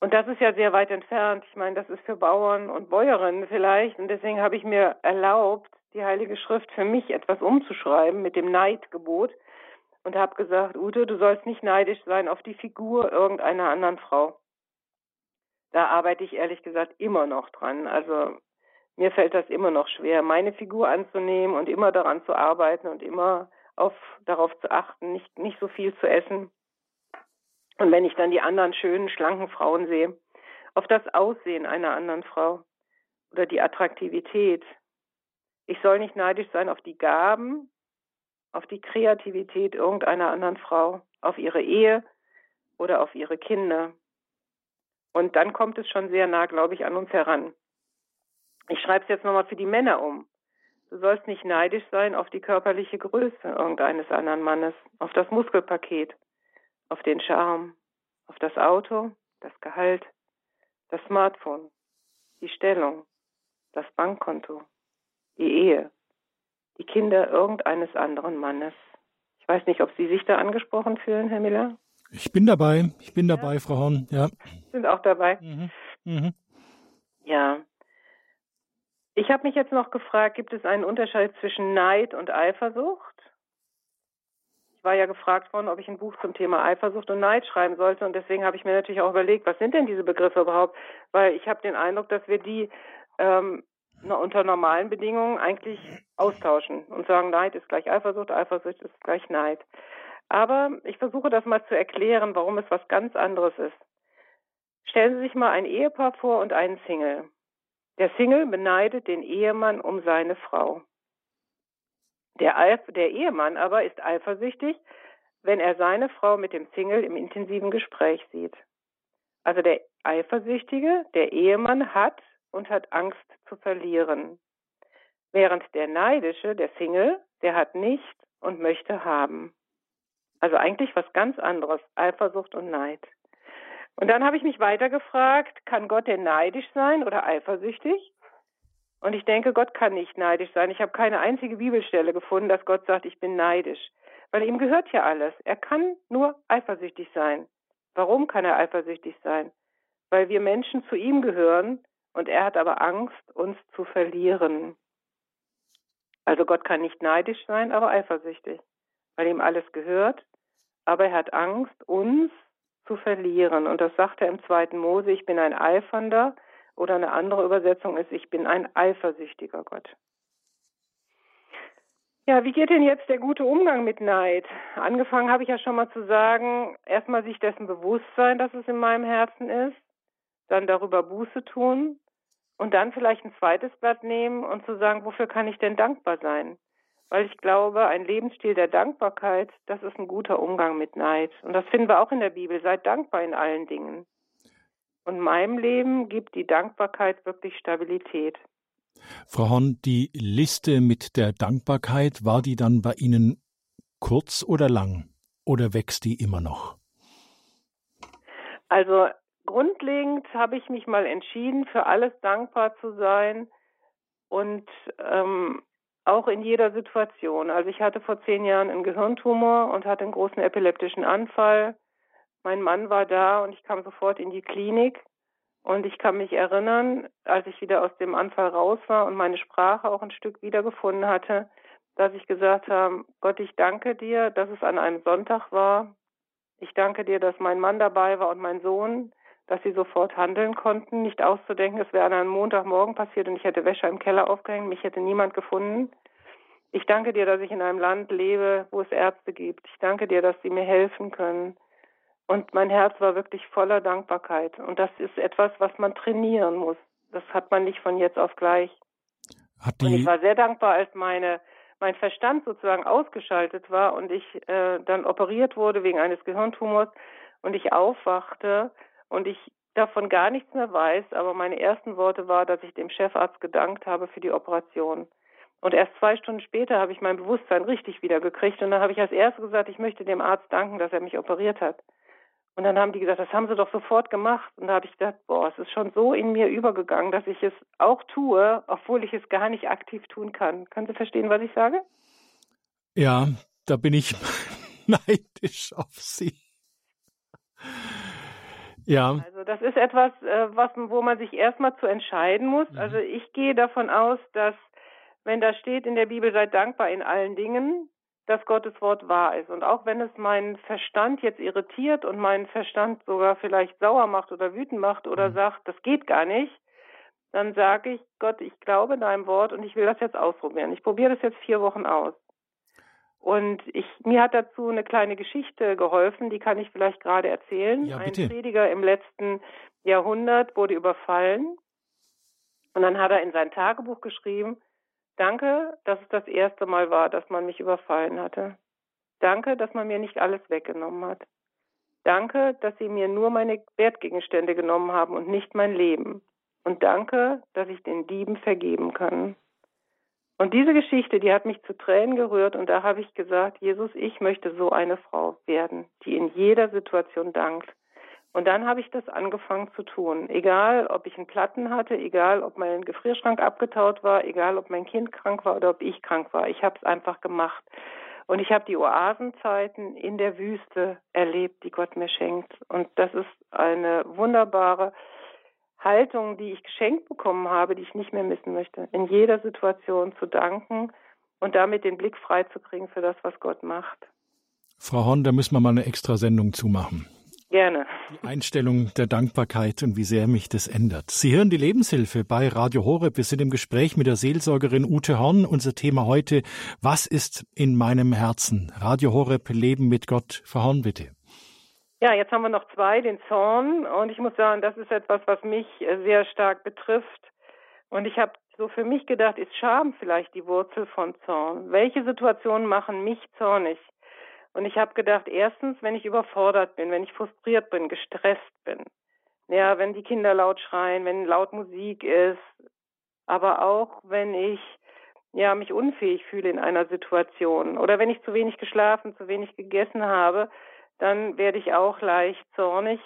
[SPEAKER 2] Und das ist ja sehr weit entfernt. Ich meine, das ist für Bauern und Bäuerinnen vielleicht. Und deswegen habe ich mir erlaubt, die Heilige Schrift für mich etwas umzuschreiben mit dem Neidgebot und habe gesagt, Ute, du sollst nicht neidisch sein auf die Figur irgendeiner anderen Frau. Da arbeite ich ehrlich gesagt immer noch dran. Also mir fällt das immer noch schwer, meine Figur anzunehmen und immer daran zu arbeiten und immer auf, darauf zu achten, nicht, nicht so viel zu essen. Und wenn ich dann die anderen schönen, schlanken Frauen sehe, auf das Aussehen einer anderen Frau oder die Attraktivität, ich soll nicht neidisch sein auf die Gaben, auf die Kreativität irgendeiner anderen Frau, auf ihre Ehe oder auf ihre Kinder. Und dann kommt es schon sehr nah, glaube ich, an uns heran. Ich schreibe es jetzt nochmal für die Männer um. Du sollst nicht neidisch sein auf die körperliche Größe irgendeines anderen Mannes, auf das Muskelpaket, auf den Charme, auf das Auto, das Gehalt, das Smartphone, die Stellung, das Bankkonto, die Ehe, die Kinder irgendeines anderen Mannes. Ich weiß nicht, ob Sie sich da angesprochen fühlen, Herr Miller.
[SPEAKER 1] Ich bin dabei, ich bin dabei, ja. Frau Horn, ja.
[SPEAKER 2] Sind auch dabei. Mhm. Mhm. Ja. Ich habe mich jetzt noch gefragt, gibt es einen Unterschied zwischen Neid und Eifersucht? Ich war ja gefragt worden, ob ich ein Buch zum Thema Eifersucht und Neid schreiben sollte und deswegen habe ich mir natürlich auch überlegt, was sind denn diese Begriffe überhaupt? Weil ich habe den Eindruck, dass wir die ähm, unter normalen Bedingungen eigentlich austauschen und sagen, Neid ist gleich Eifersucht, Eifersucht ist gleich Neid. Aber ich versuche das mal zu erklären, warum es was ganz anderes ist. Stellen Sie sich mal ein Ehepaar vor und einen Single. Der Single beneidet den Ehemann um seine Frau. Der, der Ehemann aber ist eifersüchtig, wenn er seine Frau mit dem Single im intensiven Gespräch sieht. Also der Eifersüchtige, der Ehemann hat und hat Angst zu verlieren. Während der Neidische, der Single, der hat nicht und möchte haben. Also eigentlich was ganz anderes, Eifersucht und Neid. Und dann habe ich mich weiter gefragt, kann Gott denn neidisch sein oder eifersüchtig? Und ich denke, Gott kann nicht neidisch sein. Ich habe keine einzige Bibelstelle gefunden, dass Gott sagt, ich bin neidisch. Weil ihm gehört ja alles. Er kann nur eifersüchtig sein. Warum kann er eifersüchtig sein? Weil wir Menschen zu ihm gehören und er hat aber Angst, uns zu verlieren. Also Gott kann nicht neidisch sein, aber eifersüchtig, weil ihm alles gehört, aber er hat Angst, uns zu verlieren. Und das sagt er im zweiten Mose, ich bin ein Eifernder, oder eine andere Übersetzung ist, ich bin ein eifersüchtiger Gott. Ja, wie geht denn jetzt der gute Umgang mit Neid? Angefangen habe ich ja schon mal zu sagen, erstmal sich dessen bewusst sein, dass es in meinem Herzen ist, dann darüber Buße tun, und dann vielleicht ein zweites Blatt nehmen und zu sagen, wofür kann ich denn dankbar sein? Weil ich glaube, ein Lebensstil der Dankbarkeit, das ist ein guter Umgang mit Neid. Und das finden wir auch in der Bibel. Seid dankbar in allen Dingen. Und meinem Leben gibt die Dankbarkeit wirklich Stabilität.
[SPEAKER 1] Frau Horn, die Liste mit der Dankbarkeit, war die dann bei Ihnen kurz oder lang? Oder wächst die immer noch?
[SPEAKER 2] Also grundlegend habe ich mich mal entschieden, für alles dankbar zu sein und ähm, auch in jeder Situation. Also ich hatte vor zehn Jahren einen Gehirntumor und hatte einen großen epileptischen Anfall. Mein Mann war da und ich kam sofort in die Klinik. Und ich kann mich erinnern, als ich wieder aus dem Anfall raus war und meine Sprache auch ein Stück wiedergefunden hatte, dass ich gesagt habe, Gott, ich danke dir, dass es an einem Sonntag war. Ich danke dir, dass mein Mann dabei war und mein Sohn dass sie sofort handeln konnten. Nicht auszudenken, es wäre an einem Montagmorgen passiert und ich hätte Wäsche im Keller aufgehängt, mich hätte niemand gefunden. Ich danke dir, dass ich in einem Land lebe, wo es Ärzte gibt. Ich danke dir, dass sie mir helfen können. Und mein Herz war wirklich voller Dankbarkeit. Und das ist etwas, was man trainieren muss. Das hat man nicht von jetzt auf gleich. und ich war sehr dankbar, als meine mein Verstand sozusagen ausgeschaltet war und ich äh, dann operiert wurde wegen eines Gehirntumors und ich aufwachte und ich davon gar nichts mehr weiß, aber meine ersten Worte war, dass ich dem Chefarzt gedankt habe für die Operation. Und erst zwei Stunden später habe ich mein Bewusstsein richtig wiedergekriegt und dann habe ich als erstes gesagt, ich möchte dem Arzt danken, dass er mich operiert hat. Und dann haben die gesagt, das haben sie doch sofort gemacht. Und da habe ich gedacht, boah, es ist schon so in mir übergegangen, dass ich es auch tue, obwohl ich es gar nicht aktiv tun kann. Können Sie verstehen, was ich sage?
[SPEAKER 1] Ja, da bin ich neidisch auf Sie. Ja.
[SPEAKER 2] Also das ist etwas, äh, was, wo man sich erstmal zu entscheiden muss. Mhm. Also ich gehe davon aus, dass wenn da steht in der Bibel, seid dankbar in allen Dingen, dass Gottes Wort wahr ist. Und auch wenn es meinen Verstand jetzt irritiert und meinen Verstand sogar vielleicht sauer macht oder wütend macht oder mhm. sagt, das geht gar nicht, dann sage ich, Gott, ich glaube deinem Wort und ich will das jetzt ausprobieren. Ich probiere das jetzt vier Wochen aus. Und ich, mir hat dazu eine kleine Geschichte geholfen, die kann ich vielleicht gerade erzählen. Ja, Ein Prediger im letzten Jahrhundert wurde überfallen und dann hat er in sein Tagebuch geschrieben, danke, dass es das erste Mal war, dass man mich überfallen hatte. Danke, dass man mir nicht alles weggenommen hat. Danke, dass Sie mir nur meine Wertgegenstände genommen haben und nicht mein Leben. und danke, dass ich den Dieben vergeben kann. Und diese Geschichte, die hat mich zu Tränen gerührt und da habe ich gesagt, Jesus, ich möchte so eine Frau werden, die in jeder Situation dankt. Und dann habe ich das angefangen zu tun. Egal, ob ich einen Platten hatte, egal, ob mein Gefrierschrank abgetaut war, egal, ob mein Kind krank war oder ob ich krank war. Ich habe es einfach gemacht. Und ich habe die Oasenzeiten in der Wüste erlebt, die Gott mir schenkt. Und das ist eine wunderbare Haltung, die ich geschenkt bekommen habe, die ich nicht mehr missen möchte. In jeder Situation zu danken und damit den Blick freizukriegen für das, was Gott macht.
[SPEAKER 1] Frau Horn, da müssen wir mal eine extra Sendung zumachen.
[SPEAKER 2] Gerne.
[SPEAKER 1] Die Einstellung der Dankbarkeit und wie sehr mich das ändert. Sie hören die Lebenshilfe bei Radio Horeb. Wir sind im Gespräch mit der Seelsorgerin Ute Horn. Unser Thema heute, was ist in meinem Herzen? Radio Horeb, Leben mit Gott. Frau Horn, bitte.
[SPEAKER 2] Ja, jetzt haben wir noch zwei, den Zorn. Und ich muss sagen, das ist etwas, was mich äh, sehr stark betrifft. Und ich habe so für mich gedacht, ist Scham vielleicht die Wurzel von Zorn? Welche Situationen machen mich zornig? Und ich habe gedacht, erstens, wenn ich überfordert bin, wenn ich frustriert bin, gestresst bin, ja, wenn die Kinder laut schreien, wenn laut Musik ist, aber auch wenn ich ja mich unfähig fühle in einer Situation oder wenn ich zu wenig geschlafen, zu wenig gegessen habe, dann werde ich auch leicht zornig.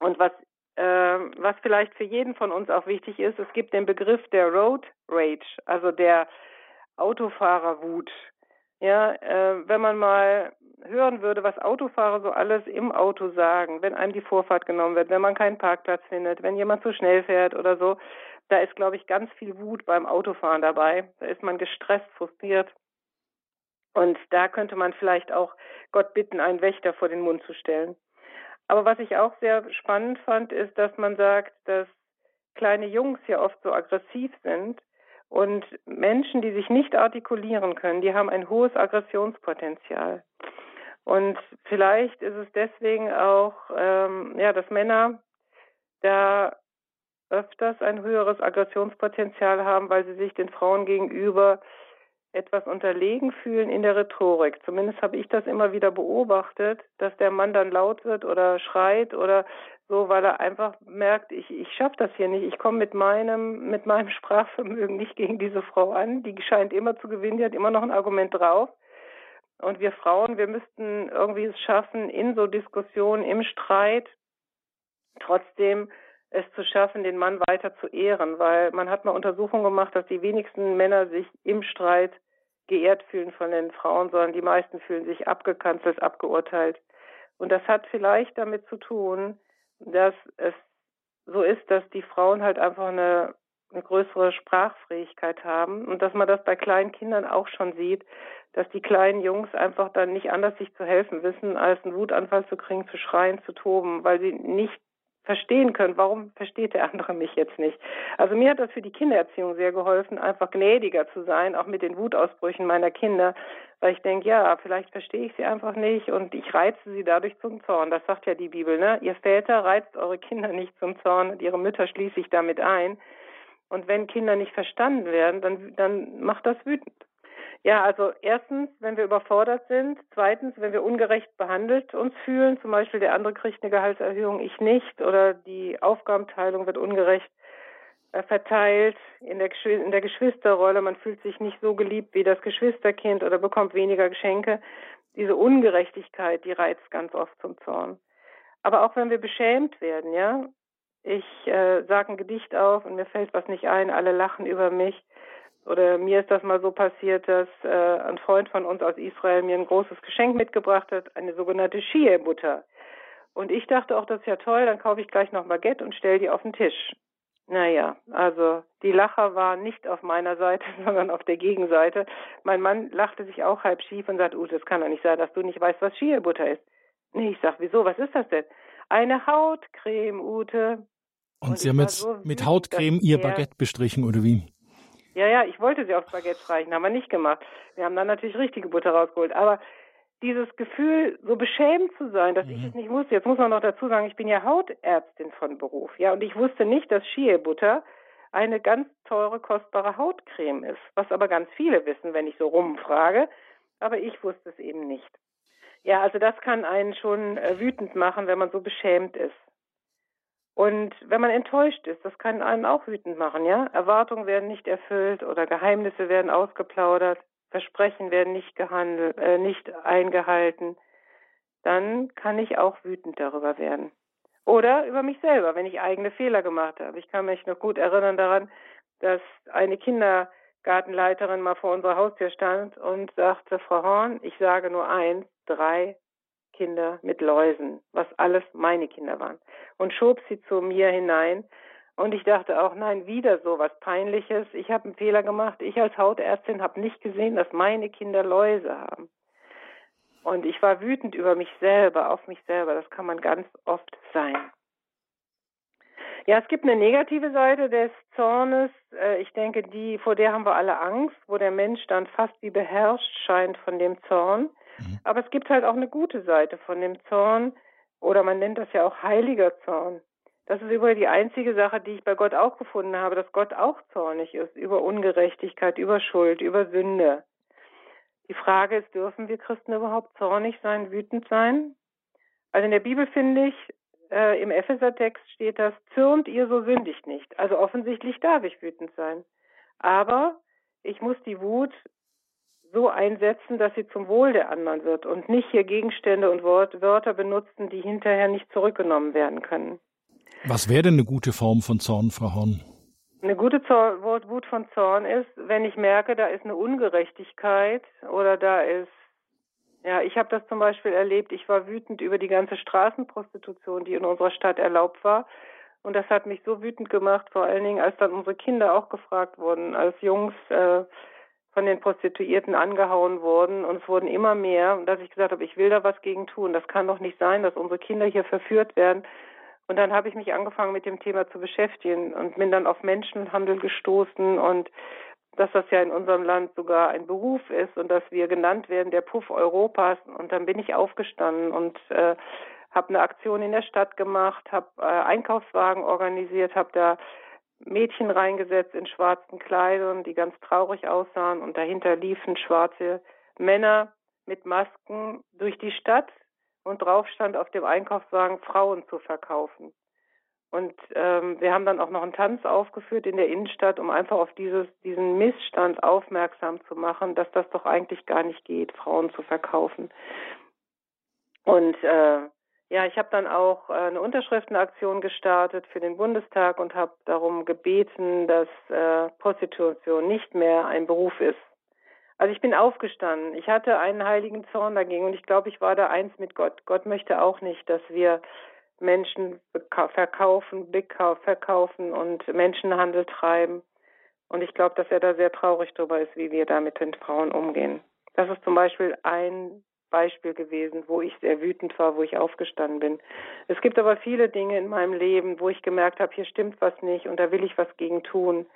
[SPEAKER 2] Und was äh, was vielleicht für jeden von uns auch wichtig ist, es gibt den Begriff der Road Rage, also der Autofahrerwut. Ja, äh, wenn man mal hören würde, was Autofahrer so alles im Auto sagen, wenn einem die Vorfahrt genommen wird, wenn man keinen Parkplatz findet, wenn jemand zu schnell fährt oder so, da ist, glaube ich, ganz viel Wut beim Autofahren dabei. Da ist man gestresst, frustriert. Und da könnte man vielleicht auch Gott bitten, einen Wächter vor den Mund zu stellen. Aber was ich auch sehr spannend fand, ist, dass man sagt, dass kleine Jungs ja oft so aggressiv sind und Menschen, die sich nicht artikulieren können, die haben ein hohes Aggressionspotenzial. Und vielleicht ist es deswegen auch, ähm, ja, dass Männer da öfters ein höheres Aggressionspotenzial haben, weil sie sich den Frauen gegenüber etwas unterlegen fühlen in der Rhetorik. Zumindest habe ich das immer wieder beobachtet, dass der Mann dann laut wird oder schreit oder so, weil er einfach merkt, ich, ich schaffe das hier nicht. Ich komme mit meinem, mit meinem Sprachvermögen nicht gegen diese Frau an. Die scheint immer zu gewinnen, die hat immer noch ein Argument drauf. Und wir Frauen, wir müssten irgendwie es schaffen, in so Diskussionen, im Streit, trotzdem es zu schaffen, den Mann weiter zu ehren, weil man hat mal Untersuchungen gemacht, dass die wenigsten Männer sich im Streit geehrt fühlen von den Frauen, sondern die meisten fühlen sich abgekanzelt, abgeurteilt. Und das hat vielleicht damit zu tun, dass es so ist, dass die Frauen halt einfach eine, eine größere Sprachfähigkeit haben und dass man das bei kleinen Kindern auch schon sieht, dass die kleinen Jungs einfach dann nicht anders sich zu helfen wissen, als einen Wutanfall zu kriegen, zu schreien, zu toben, weil sie nicht verstehen können, warum versteht der andere mich jetzt nicht. Also mir hat das für die Kindererziehung sehr geholfen, einfach gnädiger zu sein, auch mit den Wutausbrüchen meiner Kinder, weil ich denke, ja, vielleicht verstehe ich sie einfach nicht und ich reize sie dadurch zum Zorn. Das sagt ja die Bibel, ne? Ihr Väter reizt eure Kinder nicht zum Zorn und ihre Mütter schließe ich damit ein. Und wenn Kinder nicht verstanden werden, dann, dann macht das wütend. Ja, also erstens, wenn wir überfordert sind. Zweitens, wenn wir ungerecht behandelt uns fühlen. Zum Beispiel der andere kriegt eine Gehaltserhöhung, ich nicht. Oder die Aufgabenteilung wird ungerecht äh, verteilt in der, in der Geschwisterrolle. Man fühlt sich nicht so geliebt wie das Geschwisterkind oder bekommt weniger Geschenke. Diese Ungerechtigkeit, die reizt ganz oft zum Zorn. Aber auch wenn wir beschämt werden, ja. Ich äh, sage ein Gedicht auf und mir fällt was nicht ein, alle lachen über mich oder mir ist das mal so passiert, dass äh, ein Freund von uns aus Israel mir ein großes Geschenk mitgebracht hat, eine sogenannte Shia-Butter. Und ich dachte auch, das ist ja toll, dann kaufe ich gleich noch Baguette und stelle die auf den Tisch. Naja, also die Lacher waren nicht auf meiner Seite, sondern auf der Gegenseite. Mein Mann lachte sich auch halb schief und sagt, Ute, das kann doch nicht sein, dass du nicht weißt, was Shia-Butter ist. Nee, ich sag, wieso, was ist das denn? Eine Hautcreme, Ute.
[SPEAKER 1] Und, und Sie haben jetzt so mit Hautcreme Ihr Baguette bestrichen, oder wie?
[SPEAKER 2] Ja, ja, ich wollte sie aufs Baguette streichen, haben wir nicht gemacht. Wir haben dann natürlich richtige Butter rausgeholt. Aber dieses Gefühl, so beschämt zu sein, dass mhm. ich es nicht wusste. Jetzt muss man noch dazu sagen, ich bin ja Hautärztin von Beruf. Ja, und ich wusste nicht, dass Shea-Butter eine ganz teure, kostbare Hautcreme ist. Was aber ganz viele wissen, wenn ich so rumfrage. Aber ich wusste es eben nicht. Ja, also das kann einen schon äh, wütend machen, wenn man so beschämt ist. Und wenn man enttäuscht ist, das kann einen auch wütend machen, ja? Erwartungen werden nicht erfüllt oder Geheimnisse werden ausgeplaudert, Versprechen werden nicht gehandelt, äh, nicht eingehalten, dann kann ich auch wütend darüber werden. Oder über mich selber, wenn ich eigene Fehler gemacht habe. Ich kann mich noch gut erinnern daran, dass eine Kindergartenleiterin mal vor unserer Haustür stand und sagte, Frau Horn, ich sage nur eins, drei Kinder mit Läusen, was alles meine Kinder waren. Und schob sie zu mir hinein. Und ich dachte auch, nein, wieder so was Peinliches. Ich habe einen Fehler gemacht. Ich als Hautärztin habe nicht gesehen, dass meine Kinder Läuse haben. Und ich war wütend über mich selber, auf mich selber. Das kann man ganz oft sein. Ja, es gibt eine negative Seite des Zornes. Äh, ich denke, die, vor der haben wir alle Angst, wo der Mensch dann fast wie beherrscht scheint von dem Zorn. Mhm. Aber es gibt halt auch eine gute Seite von dem Zorn, oder man nennt das ja auch heiliger Zorn. Das ist übrigens die einzige Sache, die ich bei Gott auch gefunden habe, dass Gott auch zornig ist über Ungerechtigkeit, über Schuld, über Sünde. Die Frage ist, dürfen wir Christen überhaupt zornig sein, wütend sein? Also in der Bibel finde ich, äh, im Epheser-Text steht das, zürnt ihr so sündigt nicht. Also offensichtlich darf ich wütend sein. Aber ich muss die Wut so einsetzen, dass sie zum Wohl der anderen wird und nicht hier Gegenstände und Wort, Wörter benutzen, die hinterher nicht zurückgenommen werden können.
[SPEAKER 1] Was wäre denn eine gute Form von Zorn, Frau Horn?
[SPEAKER 2] Eine gute Zorn, Wut von Zorn ist, wenn ich merke, da ist eine Ungerechtigkeit oder da ist, ja, ich habe das zum Beispiel erlebt, ich war wütend über die ganze Straßenprostitution, die in unserer Stadt erlaubt war. Und das hat mich so wütend gemacht, vor allen Dingen, als dann unsere Kinder auch gefragt wurden, als Jungs äh, von den Prostituierten angehauen wurden und es wurden immer mehr, und dass ich gesagt habe, ich will da was gegen tun. Das kann doch nicht sein, dass unsere Kinder hier verführt werden. Und dann habe ich mich angefangen mit dem Thema zu beschäftigen und bin dann auf Menschenhandel gestoßen und dass das ja in unserem Land sogar ein Beruf ist und dass wir genannt werden der Puff Europas. Und dann bin ich aufgestanden und äh, habe eine Aktion in der Stadt gemacht, habe äh, Einkaufswagen organisiert, habe da Mädchen reingesetzt in schwarzen Kleidern, die ganz traurig aussahen und dahinter liefen schwarze Männer mit Masken durch die Stadt und drauf stand auf dem Einkaufswagen Frauen zu verkaufen. Und ähm, wir haben dann auch noch einen Tanz aufgeführt in der Innenstadt, um einfach auf dieses, diesen Missstand aufmerksam zu machen, dass das doch eigentlich gar nicht geht, Frauen zu verkaufen. Und äh, ja, ich habe dann auch äh, eine Unterschriftenaktion gestartet für den Bundestag und habe darum gebeten, dass äh, Prostitution nicht mehr ein Beruf ist. Also ich bin aufgestanden. Ich hatte einen heiligen Zorn dagegen und ich glaube, ich war da eins mit Gott. Gott möchte auch nicht, dass wir Menschen verkaufen, verkaufen und Menschenhandel treiben. Und ich glaube, dass er da sehr traurig darüber ist, wie wir da mit den Frauen umgehen. Das ist zum Beispiel ein Beispiel gewesen, wo ich sehr wütend war, wo ich aufgestanden bin. Es gibt aber viele Dinge in meinem Leben, wo ich gemerkt habe, hier stimmt was nicht und da will ich was gegen tun.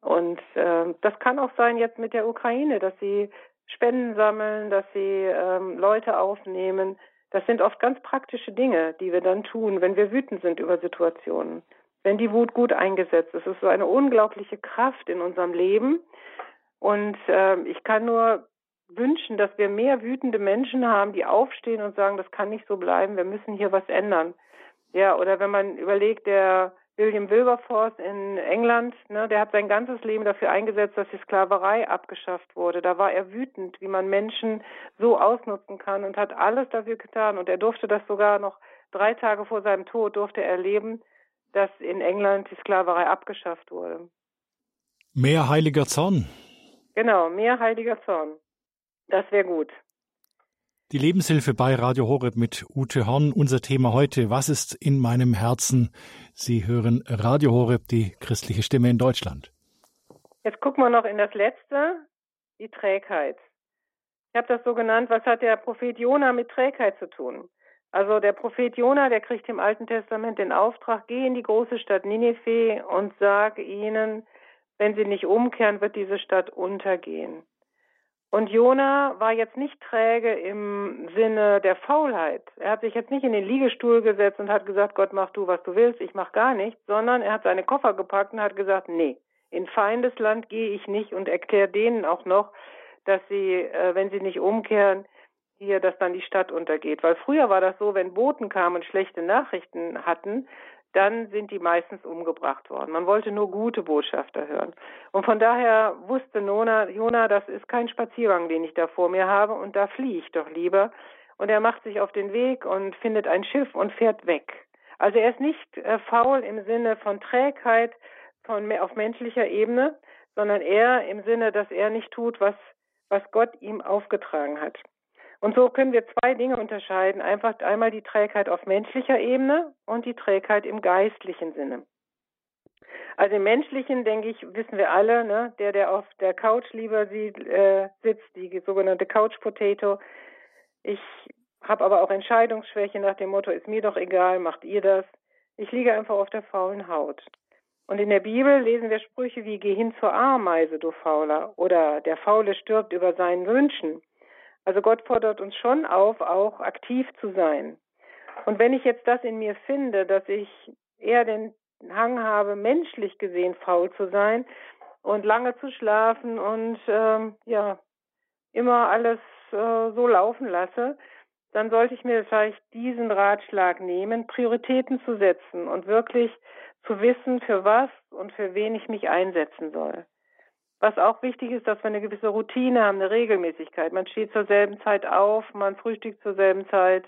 [SPEAKER 2] Und äh, das kann auch sein jetzt mit der Ukraine, dass sie Spenden sammeln, dass sie ähm, Leute aufnehmen. Das sind oft ganz praktische Dinge, die wir dann tun, wenn wir wütend sind über Situationen. Wenn die Wut gut eingesetzt ist, es ist so eine unglaubliche Kraft in unserem Leben. Und äh, ich kann nur wünschen, dass wir mehr wütende Menschen haben, die aufstehen und sagen, das kann nicht so bleiben, wir müssen hier was ändern. Ja, oder wenn man überlegt, der William Wilberforce in England, ne, der hat sein ganzes Leben dafür eingesetzt, dass die Sklaverei abgeschafft wurde. Da war er wütend, wie man Menschen so ausnutzen kann und hat alles dafür getan. Und er durfte das sogar noch drei Tage vor seinem Tod durfte er erleben, dass in England die Sklaverei abgeschafft wurde.
[SPEAKER 1] Mehr heiliger Zorn.
[SPEAKER 2] Genau, mehr heiliger Zorn. Das wäre gut.
[SPEAKER 1] Die Lebenshilfe bei Radio Horeb mit Ute Horn. Unser Thema heute, was ist in meinem Herzen? Sie hören Radio Horeb, die christliche Stimme in Deutschland.
[SPEAKER 2] Jetzt gucken wir noch in das Letzte, die Trägheit. Ich habe das so genannt, was hat der Prophet Jona mit Trägheit zu tun? Also der Prophet Jona, der kriegt im Alten Testament den Auftrag, geh in die große Stadt Ninive und sag ihnen, wenn sie nicht umkehren, wird diese Stadt untergehen. Und Jona war jetzt nicht träge im Sinne der Faulheit. Er hat sich jetzt nicht in den Liegestuhl gesetzt und hat gesagt, Gott, mach du, was du willst, ich mach gar nichts, sondern er hat seine Koffer gepackt und hat gesagt, nee, in Feindesland gehe ich nicht und erkläre denen auch noch, dass sie, äh, wenn sie nicht umkehren, hier, dass dann die Stadt untergeht. Weil früher war das so, wenn Boten kamen und schlechte Nachrichten hatten, dann sind die meistens umgebracht worden. Man wollte nur gute Botschafter hören. Und von daher wusste Nona, Jona, das ist kein Spaziergang, den ich da vor mir habe, und da fliehe ich doch lieber. Und er macht sich auf den Weg und findet ein Schiff und fährt weg. Also er ist nicht äh, faul im Sinne von Trägheit von, auf menschlicher Ebene, sondern eher im Sinne, dass er nicht tut, was, was Gott ihm aufgetragen hat. Und so können wir zwei Dinge unterscheiden. Einfach einmal die Trägheit auf menschlicher Ebene und die Trägheit im geistlichen Sinne. Also im menschlichen, denke ich, wissen wir alle, ne, der, der auf der Couch lieber sieht, äh, sitzt, die sogenannte Couch Potato. Ich habe aber auch Entscheidungsschwäche nach dem Motto, ist mir doch egal, macht ihr das. Ich liege einfach auf der faulen Haut. Und in der Bibel lesen wir Sprüche wie Geh hin zur Ameise, du Fauler, oder der Faule stirbt über seinen Wünschen. Also Gott fordert uns schon auf, auch aktiv zu sein. Und wenn ich jetzt das in mir finde, dass ich eher den Hang habe, menschlich gesehen faul zu sein und lange zu schlafen und ähm, ja immer alles äh, so laufen lasse, dann sollte ich mir vielleicht diesen Ratschlag nehmen, Prioritäten zu setzen und wirklich zu wissen, für was und für wen ich mich einsetzen soll. Was auch wichtig ist, dass wir eine gewisse Routine haben, eine Regelmäßigkeit. Man steht zur selben Zeit auf, man frühstückt zur selben Zeit,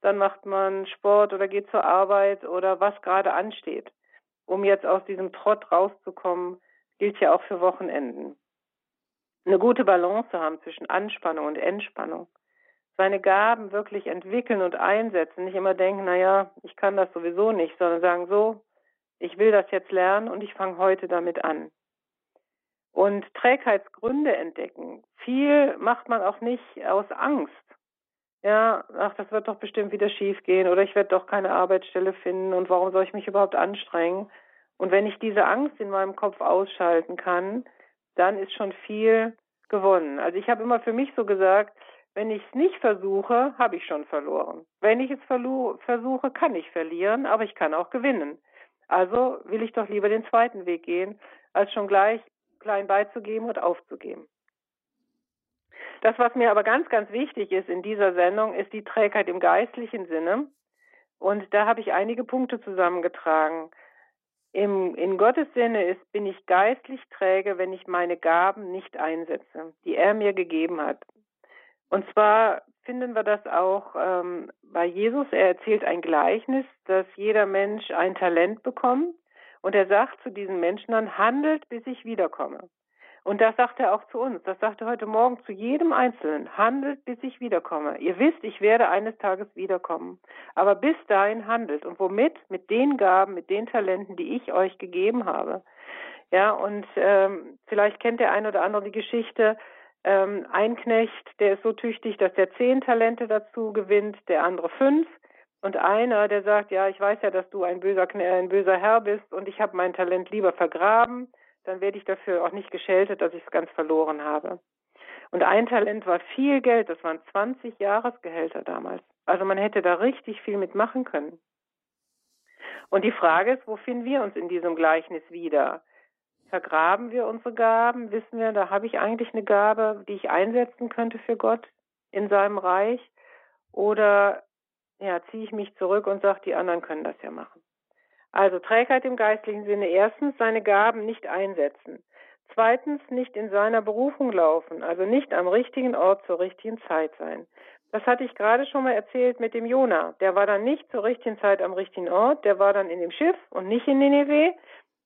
[SPEAKER 2] dann macht man Sport oder geht zur Arbeit oder was gerade ansteht. Um jetzt aus diesem Trott rauszukommen, gilt ja auch für Wochenenden. Eine gute Balance haben zwischen Anspannung und Entspannung. Seine Gaben wirklich entwickeln und einsetzen. Nicht immer denken, naja, ich kann das sowieso nicht, sondern sagen so, ich will das jetzt lernen und ich fange heute damit an und Trägheitsgründe entdecken. Viel macht man auch nicht aus Angst. Ja, ach, das wird doch bestimmt wieder schief gehen oder ich werde doch keine Arbeitsstelle finden und warum soll ich mich überhaupt anstrengen? Und wenn ich diese Angst in meinem Kopf ausschalten kann, dann ist schon viel gewonnen. Also ich habe immer für mich so gesagt, wenn ich es nicht versuche, habe ich schon verloren. Wenn ich es versuche, kann ich verlieren, aber ich kann auch gewinnen. Also will ich doch lieber den zweiten Weg gehen, als schon gleich klein beizugeben und aufzugeben. Das, was mir aber ganz, ganz wichtig ist in dieser Sendung, ist die Trägheit im geistlichen Sinne. Und da habe ich einige Punkte zusammengetragen. Im, in Gottes Sinne ist, bin ich geistlich träge, wenn ich meine Gaben nicht einsetze, die er mir gegeben hat. Und zwar finden wir das auch ähm, bei Jesus. Er erzählt ein Gleichnis, dass jeder Mensch ein Talent bekommt und er sagt zu diesen Menschen dann, handelt, bis ich wiederkomme. Und das sagt er auch zu uns. Das sagt er heute Morgen zu jedem Einzelnen. Handelt, bis ich wiederkomme. Ihr wisst, ich werde eines Tages wiederkommen. Aber bis dahin handelt. Und womit? Mit den Gaben, mit den Talenten, die ich euch gegeben habe. Ja, und ähm, vielleicht kennt der ein oder andere die Geschichte. Ähm, ein Knecht, der ist so tüchtig, dass er zehn Talente dazu gewinnt, der andere fünf. Und einer, der sagt, ja, ich weiß ja, dass du ein böser, ein böser Herr bist und ich habe mein Talent lieber vergraben, dann werde ich dafür auch nicht geschältet, dass ich es ganz verloren habe. Und ein Talent war viel Geld, das waren 20 Jahresgehälter damals. Also man hätte da richtig viel mitmachen können. Und die Frage ist, wo finden wir uns in diesem Gleichnis wieder? Vergraben wir unsere Gaben? Wissen wir, da habe ich eigentlich eine Gabe, die ich einsetzen könnte für Gott in seinem Reich? Oder ja, ziehe ich mich zurück und sage, die anderen können das ja machen. Also Trägheit im geistlichen Sinne. Erstens, seine Gaben nicht einsetzen. Zweitens, nicht in seiner Berufung laufen, also nicht am richtigen Ort zur richtigen Zeit sein. Das hatte ich gerade schon mal erzählt mit dem Jona. Der war dann nicht zur richtigen Zeit am richtigen Ort, der war dann in dem Schiff und nicht in Nineveh.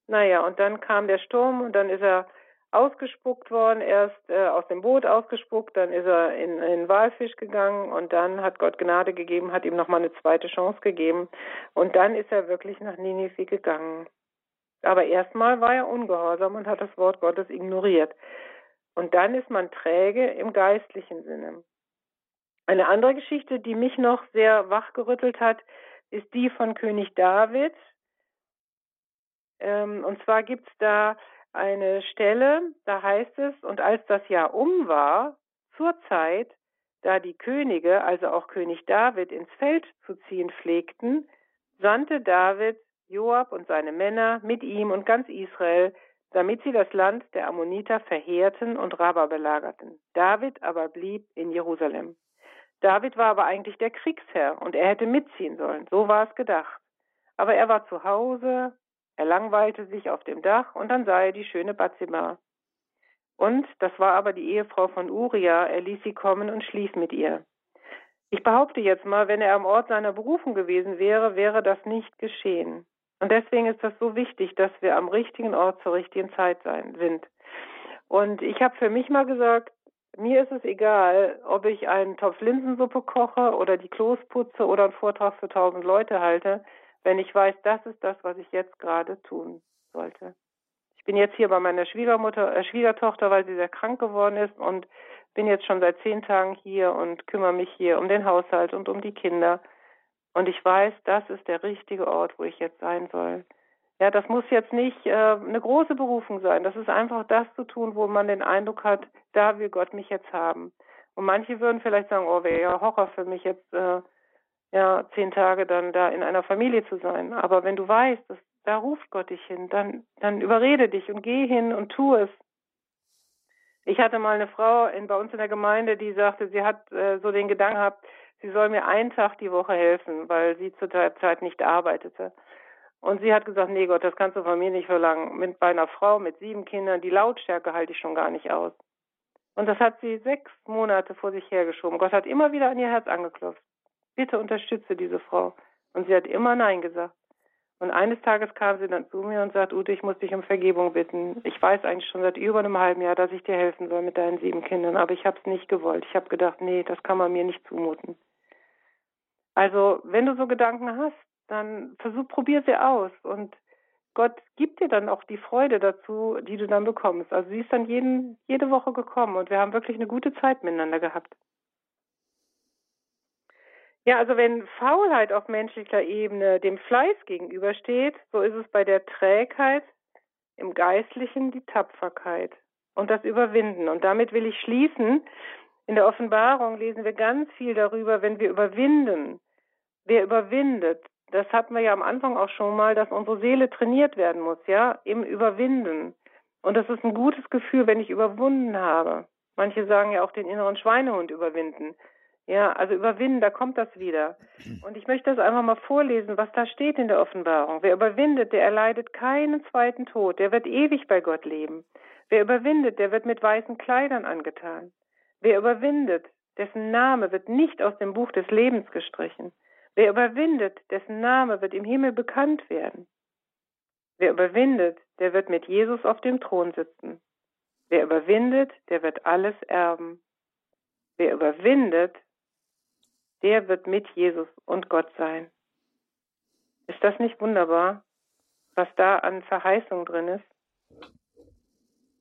[SPEAKER 2] Naja, und dann kam der Sturm und dann ist er ausgespuckt worden, erst äh, aus dem Boot ausgespuckt, dann ist er in, in den Walfisch gegangen und dann hat Gott Gnade gegeben, hat ihm nochmal eine zweite Chance gegeben und dann ist er wirklich nach Ninive gegangen. Aber erstmal war er ungehorsam und hat das Wort Gottes ignoriert. Und dann ist man träge im geistlichen Sinne. Eine andere Geschichte, die mich noch sehr wachgerüttelt hat, ist die von König David. Ähm, und zwar gibt es da eine Stelle, da heißt es, und als das Jahr um war, zur Zeit, da die Könige, also auch König David, ins Feld zu ziehen pflegten, sandte David Joab und seine Männer mit ihm und ganz Israel, damit sie das Land der Ammoniter verheerten und Rabba belagerten. David aber blieb in Jerusalem. David war aber eigentlich der Kriegsherr und er hätte mitziehen sollen. So war es gedacht. Aber er war zu Hause, er langweilte sich auf dem Dach und dann sah er die schöne Batzima. Und das war aber die Ehefrau von Uria, er ließ sie kommen und schlief mit ihr. Ich behaupte jetzt mal, wenn er am Ort seiner Berufung gewesen wäre, wäre das nicht geschehen. Und deswegen ist das so wichtig, dass wir am richtigen Ort zur richtigen Zeit sein, sind. Und ich habe für mich mal gesagt, mir ist es egal, ob ich einen Topf Linsensuppe koche oder die Klos putze oder einen Vortrag für tausend Leute halte, wenn ich weiß, das ist das, was ich jetzt gerade tun sollte. Ich bin jetzt hier bei meiner Schwiegermutter, äh, Schwiegertochter, weil sie sehr krank geworden ist und bin jetzt schon seit zehn Tagen hier und kümmere mich hier um den Haushalt und um die Kinder. Und ich weiß, das ist der richtige Ort, wo ich jetzt sein soll. Ja, das muss jetzt nicht äh, eine große Berufung sein. Das ist einfach das zu tun, wo man den Eindruck hat, da will Gott mich jetzt haben. Und manche würden vielleicht sagen, oh, wäre ja Horror für mich jetzt, äh, ja, zehn Tage dann da in einer Familie zu sein. Aber wenn du weißt, dass da ruft Gott dich hin, dann, dann überrede dich und geh hin und tu es. Ich hatte mal eine Frau in, bei uns in der Gemeinde, die sagte, sie hat äh, so den Gedanken gehabt, sie soll mir einen Tag die Woche helfen, weil sie zu der Zeit nicht arbeitete. Und sie hat gesagt, nee Gott, das kannst du von mir nicht verlangen. Mit bei einer Frau mit sieben Kindern, die Lautstärke halte ich schon gar nicht aus. Und das hat sie sechs Monate vor sich hergeschoben. Gott hat immer wieder an ihr Herz angeklopft. Bitte unterstütze diese Frau. Und sie hat immer Nein gesagt. Und eines Tages kam sie dann zu mir und sagt, Ute, ich muss dich um Vergebung bitten. Ich weiß eigentlich schon seit über einem halben Jahr, dass ich dir helfen soll mit deinen sieben Kindern, aber ich habe es nicht gewollt. Ich habe gedacht, nee, das kann man mir nicht zumuten. Also, wenn du so Gedanken hast, dann versuch, probier sie aus und Gott gibt dir dann auch die Freude dazu, die du dann bekommst. Also sie ist dann jeden, jede Woche gekommen und wir haben wirklich eine gute Zeit miteinander gehabt. Ja, also wenn Faulheit auf menschlicher Ebene dem Fleiß gegenübersteht, so ist es bei der Trägheit im Geistlichen die Tapferkeit und das Überwinden. Und damit will ich schließen. In der Offenbarung lesen wir ganz viel darüber, wenn wir überwinden. Wer überwindet, das hatten wir ja am Anfang auch schon mal, dass unsere Seele trainiert werden muss, ja, im Überwinden. Und das ist ein gutes Gefühl, wenn ich überwunden habe. Manche sagen ja auch den inneren Schweinehund überwinden. Ja, also überwinden, da kommt das wieder. Und ich möchte das einfach mal vorlesen, was da steht in der Offenbarung. Wer überwindet, der erleidet keinen zweiten Tod, der wird ewig bei Gott leben. Wer überwindet, der wird mit weißen Kleidern angetan. Wer überwindet, dessen Name wird nicht aus dem Buch des Lebens gestrichen. Wer überwindet, dessen Name wird im Himmel bekannt werden. Wer überwindet, der wird mit Jesus auf dem Thron sitzen. Wer überwindet, der wird alles erben. Wer überwindet, der wird mit Jesus und Gott sein. Ist das nicht wunderbar, was da an Verheißung drin ist?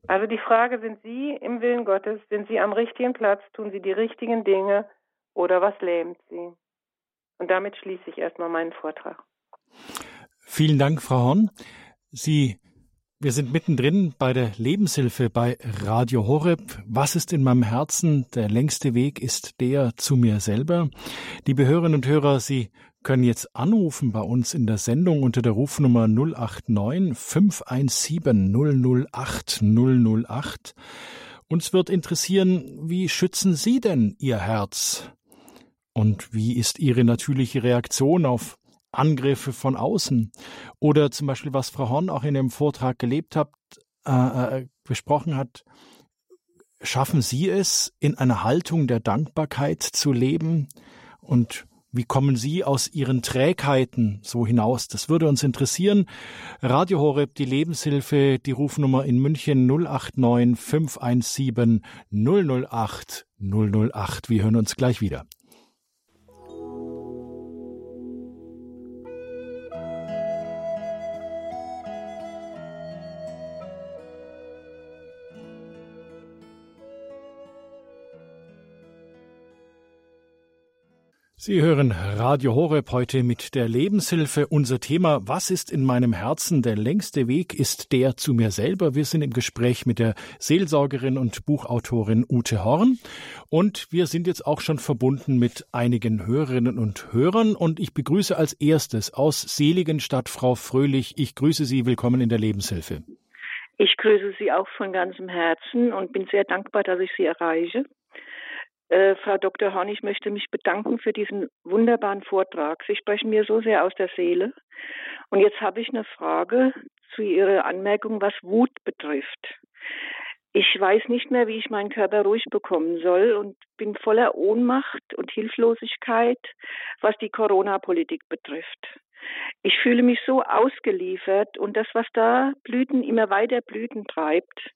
[SPEAKER 2] Also die Frage, sind Sie im Willen Gottes, sind Sie am richtigen Platz, tun Sie die richtigen Dinge oder was lähmt Sie? Und damit schließe ich erstmal meinen Vortrag.
[SPEAKER 1] Vielen Dank, Frau Horn. Sie wir sind mittendrin bei der Lebenshilfe bei Radio Horeb. Was ist in meinem Herzen? Der längste Weg ist der zu mir selber. Liebe Hörerinnen und Hörer, Sie können jetzt anrufen bei uns in der Sendung unter der Rufnummer 089 517 008 008. Uns wird interessieren, wie schützen Sie denn Ihr Herz? Und wie ist Ihre natürliche Reaktion auf Angriffe von außen? Oder zum Beispiel, was Frau Horn auch in dem Vortrag gelebt hat, äh, äh, besprochen hat, schaffen Sie es, in einer Haltung der Dankbarkeit zu leben? Und wie kommen Sie aus Ihren Trägheiten so hinaus? Das würde uns interessieren. Radio Horeb, die Lebenshilfe, die Rufnummer in München 089 517 008 008. Wir hören uns gleich wieder. Sie hören Radio Horeb heute mit der Lebenshilfe. Unser Thema, was ist in meinem Herzen? Der längste Weg ist der zu mir selber. Wir sind im Gespräch mit der Seelsorgerin und Buchautorin Ute Horn. Und wir sind jetzt auch schon verbunden mit einigen Hörerinnen und Hörern. Und ich begrüße als erstes aus Seligenstadt Frau Fröhlich. Ich grüße Sie. Willkommen in der Lebenshilfe.
[SPEAKER 3] Ich grüße Sie auch von ganzem Herzen und bin sehr dankbar, dass ich Sie erreiche. Äh, Frau Dr. Horn, ich möchte mich bedanken für diesen wunderbaren Vortrag. Sie sprechen mir so sehr aus der Seele. Und jetzt habe ich eine Frage zu Ihrer Anmerkung, was Wut betrifft. Ich weiß nicht mehr, wie ich meinen Körper ruhig bekommen soll und bin voller Ohnmacht und Hilflosigkeit, was die Corona-Politik betrifft. Ich fühle mich so ausgeliefert und das, was da Blüten immer weiter Blüten treibt.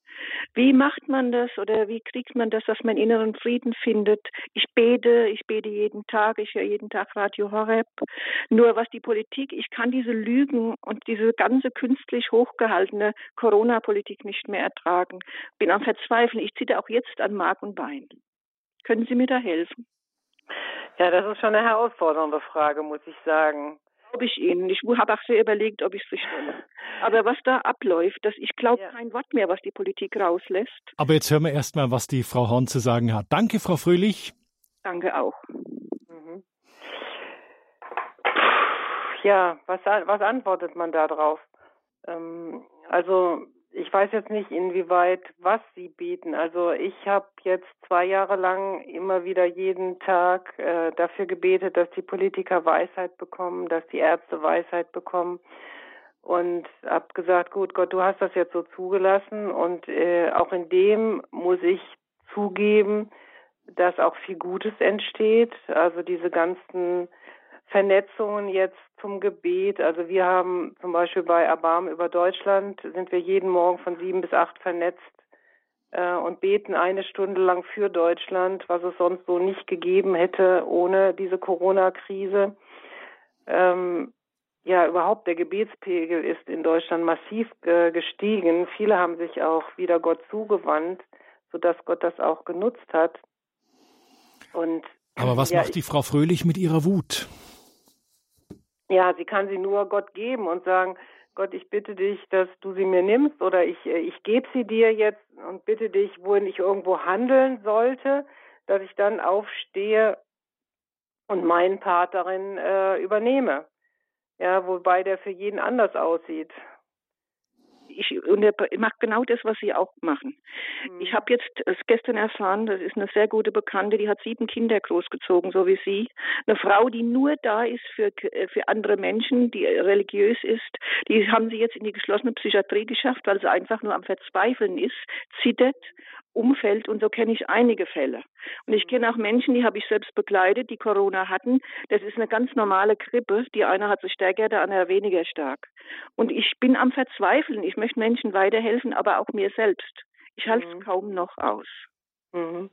[SPEAKER 3] Wie macht man das oder wie kriegt man das, dass man inneren Frieden findet? Ich bete, ich bete jeden Tag, ich höre jeden Tag Radio Horeb. Nur was die Politik, ich kann diese Lügen und diese ganze künstlich hochgehaltene Corona-Politik nicht mehr ertragen. Bin am Verzweifeln. Ich zitte auch jetzt an Mark und Bein. Können Sie mir da helfen?
[SPEAKER 2] Ja, das ist schon eine herausfordernde Frage, muss ich sagen
[SPEAKER 3] glaube ich Ihnen. Ich habe auch sehr überlegt, ob ich es stelle. Aber was da abläuft, das, ich glaube ja. kein Wort mehr, was die Politik rauslässt.
[SPEAKER 1] Aber jetzt hören wir erstmal, was die Frau Horn zu sagen hat. Danke, Frau Fröhlich.
[SPEAKER 3] Danke auch. Mhm.
[SPEAKER 2] Ja, was, was antwortet man da drauf? Ähm, also ich weiß jetzt nicht, inwieweit, was Sie bieten. Also ich habe jetzt zwei Jahre lang immer wieder jeden Tag äh, dafür gebetet, dass die Politiker Weisheit bekommen, dass die Ärzte Weisheit bekommen und habe gesagt, gut, Gott, du hast das jetzt so zugelassen und äh, auch in dem muss ich zugeben, dass auch viel Gutes entsteht. Also diese ganzen Vernetzungen jetzt zum Gebet. Also wir haben zum Beispiel bei Erbarm über Deutschland sind wir jeden Morgen von sieben bis acht vernetzt äh, und beten eine Stunde lang für Deutschland, was es sonst so nicht gegeben hätte ohne diese Corona-Krise. Ähm, ja, überhaupt der Gebetspegel ist in Deutschland massiv äh, gestiegen. Viele haben sich auch wieder Gott zugewandt, sodass Gott das auch genutzt hat.
[SPEAKER 1] Und aber was ja, macht die Frau Fröhlich mit ihrer Wut?
[SPEAKER 2] Ja, sie kann sie nur Gott geben und sagen, Gott, ich bitte dich, dass du sie mir nimmst oder ich, äh, ich gebe sie dir jetzt und bitte dich, wohin ich irgendwo handeln sollte, dass ich dann aufstehe und meinen Part darin äh, übernehme. Ja, wobei der für jeden anders aussieht
[SPEAKER 3] ich, und er macht genau das, was sie auch machen. Mhm. Ich habe jetzt gestern erfahren, das ist eine sehr gute Bekannte, die hat sieben Kinder großgezogen, so wie sie. Eine Frau, die nur da ist für, für andere Menschen, die religiös ist, die haben sie jetzt in die geschlossene Psychiatrie geschafft, weil sie einfach nur am Verzweifeln ist, zittert Umfeld und so kenne ich einige Fälle. Und ich kenne auch Menschen, die habe ich selbst begleitet, die Corona hatten. Das ist eine ganz normale Grippe. Die eine hat sie stärker, der andere weniger stark. Und ich bin am Verzweifeln. Ich möchte Menschen weiterhelfen, aber auch mir selbst. Ich halte es mhm. kaum noch aus.
[SPEAKER 2] Mhm.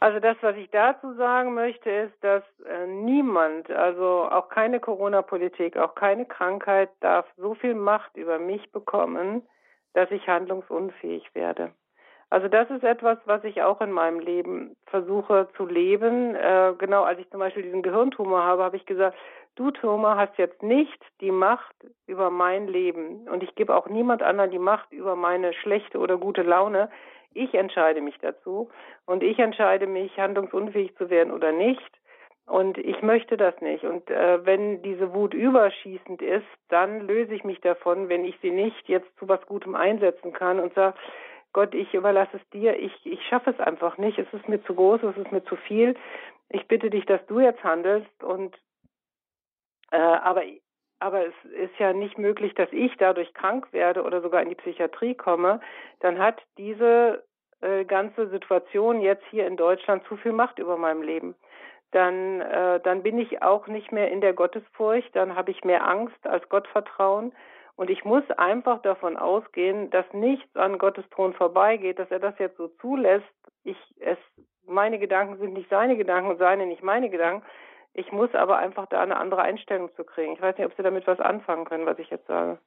[SPEAKER 2] Also das, was ich dazu sagen möchte, ist, dass äh, niemand, also auch keine Corona-Politik, auch keine Krankheit darf so viel Macht über mich bekommen, dass ich handlungsunfähig werde. Also das ist etwas, was ich auch in meinem Leben versuche zu leben. Äh, genau als ich zum Beispiel diesen Gehirntumor habe, habe ich gesagt, du Tumor hast jetzt nicht die Macht über mein Leben und ich gebe auch niemand anderen die Macht über meine schlechte oder gute Laune. Ich entscheide mich dazu und ich entscheide mich, handlungsunfähig zu werden oder nicht. Und ich möchte das nicht. Und äh, wenn diese Wut überschießend ist, dann löse ich mich davon, wenn ich sie nicht jetzt zu was Gutem einsetzen kann und sage, Gott, ich überlasse es dir, ich, ich schaffe es einfach nicht, es ist mir zu groß, es ist mir zu viel. Ich bitte dich, dass du jetzt handelst und äh, aber aber es ist ja nicht möglich, dass ich dadurch krank werde oder sogar in die Psychiatrie komme, dann hat diese äh, ganze Situation jetzt hier in Deutschland zu viel Macht über meinem Leben. Dann, äh, dann bin ich auch nicht mehr in der Gottesfurcht, dann habe ich mehr Angst als Gottvertrauen und ich muss einfach davon ausgehen, dass nichts an Gottes Thron vorbeigeht, dass er das jetzt so zulässt. Ich, es, meine Gedanken sind nicht seine Gedanken und seine nicht meine Gedanken. Ich muss aber einfach da eine andere Einstellung zu kriegen. Ich weiß nicht, ob Sie damit was anfangen können, was ich jetzt sage.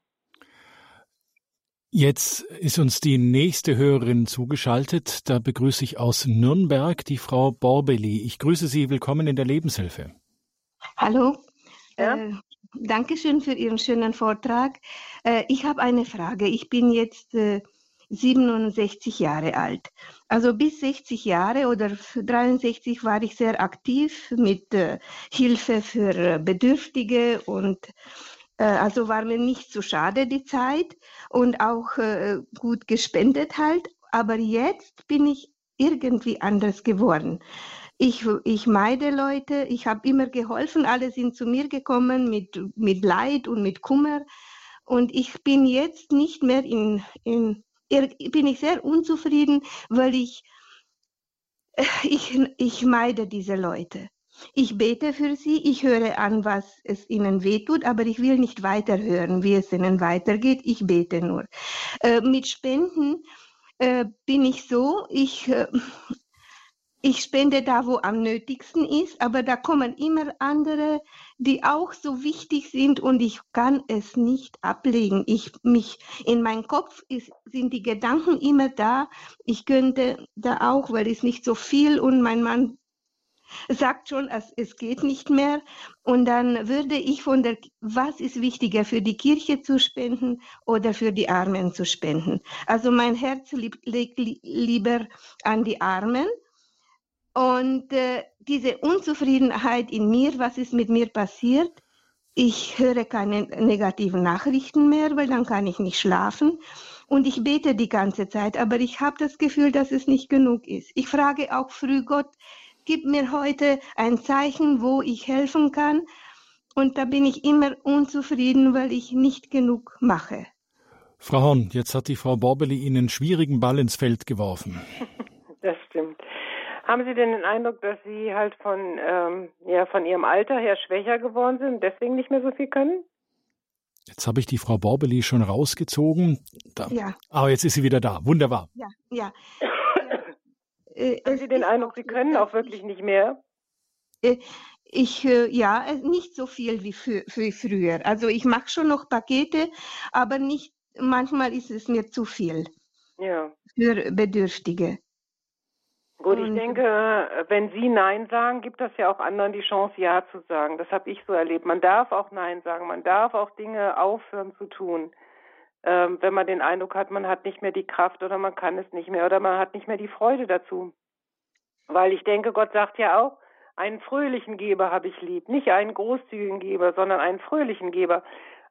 [SPEAKER 1] Jetzt ist uns die nächste Hörerin zugeschaltet. Da begrüße ich aus Nürnberg die Frau Borbeli. Ich grüße Sie. Willkommen in der Lebenshilfe.
[SPEAKER 4] Hallo. Ja? Äh, Dankeschön für Ihren schönen Vortrag. Äh, ich habe eine Frage. Ich bin jetzt äh, 67 Jahre alt. Also bis 60 Jahre oder 63 war ich sehr aktiv mit äh, Hilfe für äh, Bedürftige und äh, also war mir nicht zu schade die Zeit und auch äh, gut gespendet halt. Aber jetzt bin ich irgendwie anders geworden. Ich, ich meide Leute, ich habe immer geholfen, alle sind zu mir gekommen mit, mit Leid und mit Kummer. Und ich bin jetzt nicht mehr in, in bin ich sehr unzufrieden, weil ich, ich, ich meide diese Leute. Ich bete für sie, ich höre an, was es ihnen wehtut, aber ich will nicht weiterhören, wie es ihnen weitergeht. Ich bete nur. Äh, mit Spenden äh, bin ich so, ich, äh, ich spende da, wo am nötigsten ist, aber da kommen immer andere, die auch so wichtig sind und ich kann es nicht ablegen. Ich mich in meinem Kopf ist, sind die Gedanken immer da. Ich könnte da auch, weil es nicht so viel und mein Mann sagt schon, es, es geht nicht mehr. Und dann würde ich von der, was ist wichtiger, für die Kirche zu spenden oder für die Armen zu spenden? Also mein Herz liegt, lieber an die Armen. Und äh, diese Unzufriedenheit in mir, was ist mit mir passiert? Ich höre keine negativen Nachrichten mehr, weil dann kann ich nicht schlafen. Und ich bete die ganze Zeit, aber ich habe das Gefühl, dass es nicht genug ist. Ich frage auch früh Gott, gib mir heute ein Zeichen, wo ich helfen kann. Und da bin ich immer unzufrieden, weil ich nicht genug mache.
[SPEAKER 1] Frau Horn, jetzt hat die Frau Borbeli Ihnen einen schwierigen Ball ins Feld geworfen.
[SPEAKER 2] Das stimmt. Haben Sie denn den Eindruck, dass Sie halt von, ähm, ja, von Ihrem Alter her schwächer geworden sind und deswegen nicht mehr so viel können?
[SPEAKER 1] Jetzt habe ich die Frau Borbeli schon rausgezogen. Da. Ja. Aber jetzt ist sie wieder da. Wunderbar.
[SPEAKER 4] Ja, ja.
[SPEAKER 2] Äh, Haben Sie den Eindruck, Sie können auch wirklich nicht mehr?
[SPEAKER 4] Äh, ich, äh, ja, nicht so viel wie, für, wie früher. Also ich mache schon noch Pakete, aber nicht, manchmal ist es mir zu viel. Ja. Für Bedürftige.
[SPEAKER 2] Gut, ich denke, wenn Sie Nein sagen, gibt das ja auch anderen die Chance, Ja zu sagen. Das habe ich so erlebt. Man darf auch Nein sagen. Man darf auch Dinge aufhören zu tun ähm, wenn man den Eindruck hat, man hat nicht mehr die Kraft oder man kann es nicht mehr oder man hat nicht mehr die Freude dazu. Weil ich denke, Gott sagt ja auch, einen fröhlichen Geber habe ich lieb. Nicht einen großzügigen Geber, sondern einen fröhlichen Geber.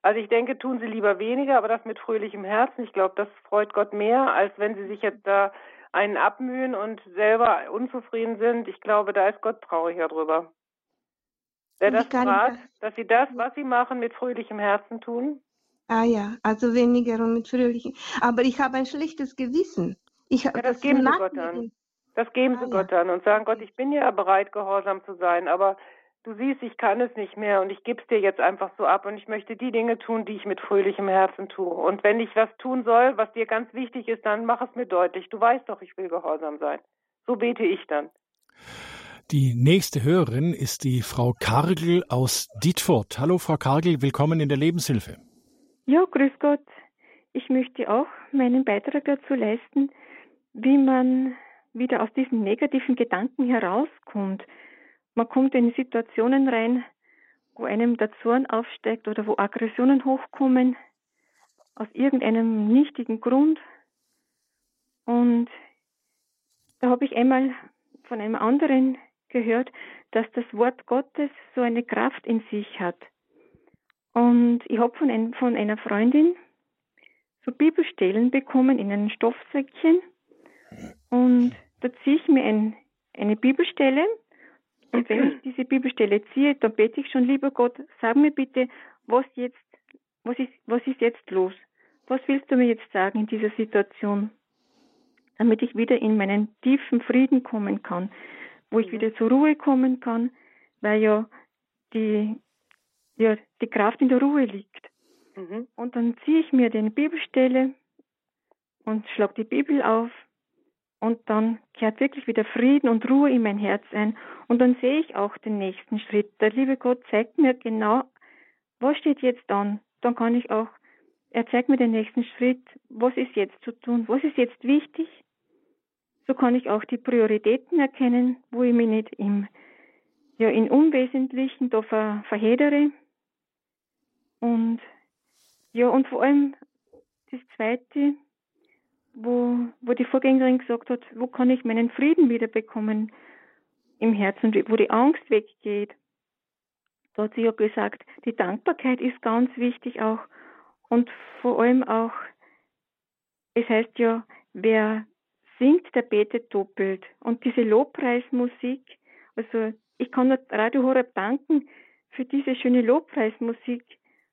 [SPEAKER 2] Also ich denke, tun Sie lieber weniger, aber das mit fröhlichem Herzen. Ich glaube, das freut Gott mehr, als wenn Sie sich jetzt da einen abmühen und selber unzufrieden sind. Ich glaube, da ist Gott trauriger drüber. Wer das fragt, dass Sie das, was Sie machen, mit fröhlichem Herzen tun?
[SPEAKER 4] Ah ja, also weniger und mit fröhlichen. Aber ich habe ein schlechtes Gewissen. Ich,
[SPEAKER 2] ja, das, das geben Sie Gott an. Das geben ah, Sie Gott an und sagen, Gott, ich bin ja bereit, gehorsam zu sein, aber du siehst, ich kann es nicht mehr und ich gebe es dir jetzt einfach so ab und ich möchte die Dinge tun, die ich mit fröhlichem Herzen tue. Und wenn ich was tun soll, was dir ganz wichtig ist, dann mach es mir deutlich. Du weißt doch, ich will gehorsam sein. So bete ich dann.
[SPEAKER 1] Die nächste Hörerin ist die Frau Kargel aus Dietfurt. Hallo, Frau Kargel, willkommen in der Lebenshilfe.
[SPEAKER 5] Ja, grüß Gott. Ich möchte auch meinen Beitrag dazu leisten, wie man wieder aus diesen negativen Gedanken herauskommt. Man kommt in Situationen rein, wo einem der Zorn aufsteigt oder wo Aggressionen hochkommen, aus irgendeinem nichtigen Grund. Und da habe ich einmal von einem anderen gehört, dass das Wort Gottes so eine Kraft in sich hat. Und ich habe von, ein, von einer Freundin so Bibelstellen bekommen in einem Stoffsäckchen. Und da ziehe ich mir ein, eine Bibelstelle. Und wenn ich diese Bibelstelle ziehe, dann bete ich schon, lieber Gott, sag mir bitte, was jetzt, was ist, was ist jetzt los? Was willst du mir jetzt sagen in dieser Situation? Damit ich wieder in meinen tiefen Frieden kommen kann, wo ich wieder zur Ruhe kommen kann, weil ja die ja, die Kraft in der Ruhe liegt. Mhm. Und dann ziehe ich mir den Bibelstelle und schlage die Bibel auf und dann kehrt wirklich wieder Frieden und Ruhe in mein Herz ein und dann sehe ich auch den nächsten Schritt. Der liebe Gott zeigt mir genau, was steht jetzt an. Dann kann ich auch, er zeigt mir den nächsten Schritt, was ist jetzt zu tun, was ist jetzt wichtig. So kann ich auch die Prioritäten erkennen, wo ich mich nicht im, ja, in Unwesentlichen da ver, verhedere, und ja, und vor allem das Zweite, wo, wo die Vorgängerin gesagt hat, wo kann ich meinen Frieden wiederbekommen im Herzen, wo die Angst weggeht. Da hat sie ja gesagt, die Dankbarkeit ist ganz wichtig auch und vor allem auch, es heißt ja, wer singt, der betet doppelt. Und diese Lobpreismusik, also ich kann Radio Horeb danken für diese schöne Lobpreismusik.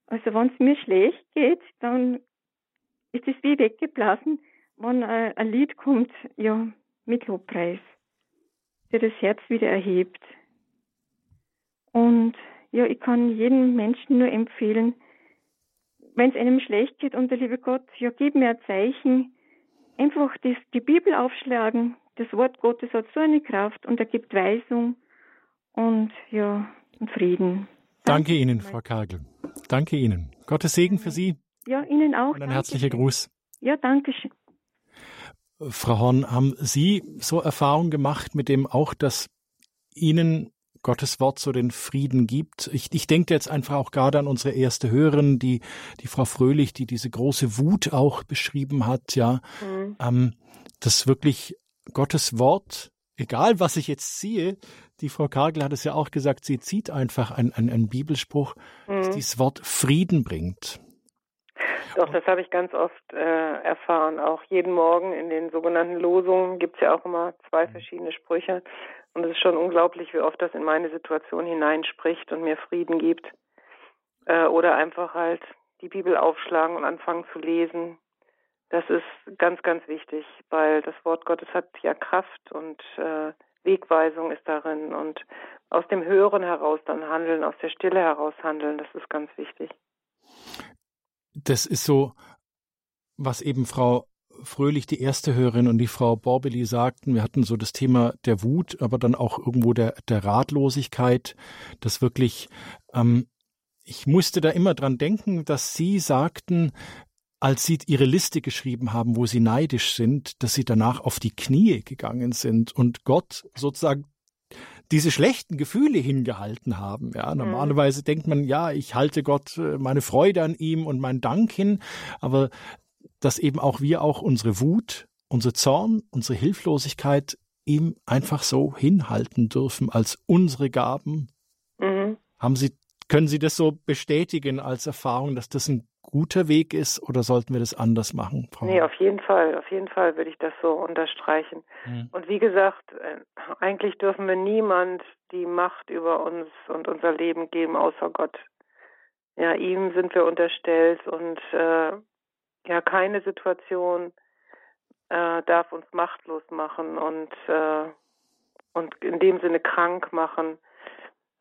[SPEAKER 5] Also wenn es mir schlecht geht, dann ist es wie weggeblasen, wenn ein Lied kommt, ja, mit Lobpreis, der das Herz wieder erhebt. Und ja, ich kann jedem Menschen nur empfehlen, wenn es einem schlecht geht und der liebe Gott, ja, gib mir ein Zeichen, einfach das, die Bibel aufschlagen. Das Wort Gottes hat so eine Kraft und er gibt Weisung und ja, Frieden.
[SPEAKER 1] Danke, Danke Ihnen, Frau Kagel. Danke Ihnen. Gottes Segen für Sie.
[SPEAKER 5] Ja, Ihnen auch.
[SPEAKER 1] Und ein herzlicher Gruß.
[SPEAKER 5] Ja, danke schön.
[SPEAKER 1] Frau Horn, haben Sie so Erfahrungen gemacht mit dem auch, dass Ihnen Gottes Wort so den Frieden gibt. Ich, ich denke jetzt einfach auch gerade an unsere erste Hörerin, die, die Frau Fröhlich, die diese große Wut auch beschrieben hat, ja, mhm. ähm, dass wirklich Gottes Wort, egal was ich jetzt ziehe, die Frau Kargel hat es ja auch gesagt, sie zieht einfach einen, einen, einen Bibelspruch, mhm. dass dieses Wort Frieden bringt.
[SPEAKER 2] Doch, das habe ich ganz oft äh, erfahren. Auch jeden Morgen in den sogenannten Losungen gibt es ja auch immer zwei mhm. verschiedene Sprüche. Und es ist schon unglaublich, wie oft das in meine Situation hineinspricht und mir Frieden gibt. Äh, oder einfach halt die Bibel aufschlagen und anfangen zu lesen. Das ist ganz, ganz wichtig, weil das Wort Gottes hat ja Kraft und äh, Wegweisung ist darin und aus dem Hören heraus dann handeln, aus der Stille heraus handeln, das ist ganz wichtig.
[SPEAKER 1] Das ist so, was eben Frau Fröhlich, die erste Hörerin, und die Frau Borbeli sagten, wir hatten so das Thema der Wut, aber dann auch irgendwo der, der Ratlosigkeit, das wirklich, ähm, ich musste da immer dran denken, dass Sie sagten, als Sie Ihre Liste geschrieben haben, wo Sie neidisch sind, dass Sie danach auf die Knie gegangen sind und Gott sozusagen diese schlechten Gefühle hingehalten haben. Ja, mhm. normalerweise mhm. denkt man, ja, ich halte Gott äh, meine Freude an ihm und meinen Dank hin, aber dass eben auch wir auch unsere Wut, unser Zorn, unsere Hilflosigkeit ihm einfach so hinhalten dürfen als unsere Gaben. Mhm. Haben Sie, können Sie das so bestätigen als Erfahrung, dass das ein guter Weg ist oder sollten wir das anders machen?
[SPEAKER 2] Frau nee, auf jeden Fall, auf jeden Fall würde ich das so unterstreichen. Mhm. Und wie gesagt, äh, eigentlich dürfen wir niemand die Macht über uns und unser Leben geben, außer Gott. Ja, ihm sind wir unterstellt und äh, ja, keine Situation äh, darf uns machtlos machen und, äh, und in dem Sinne krank machen.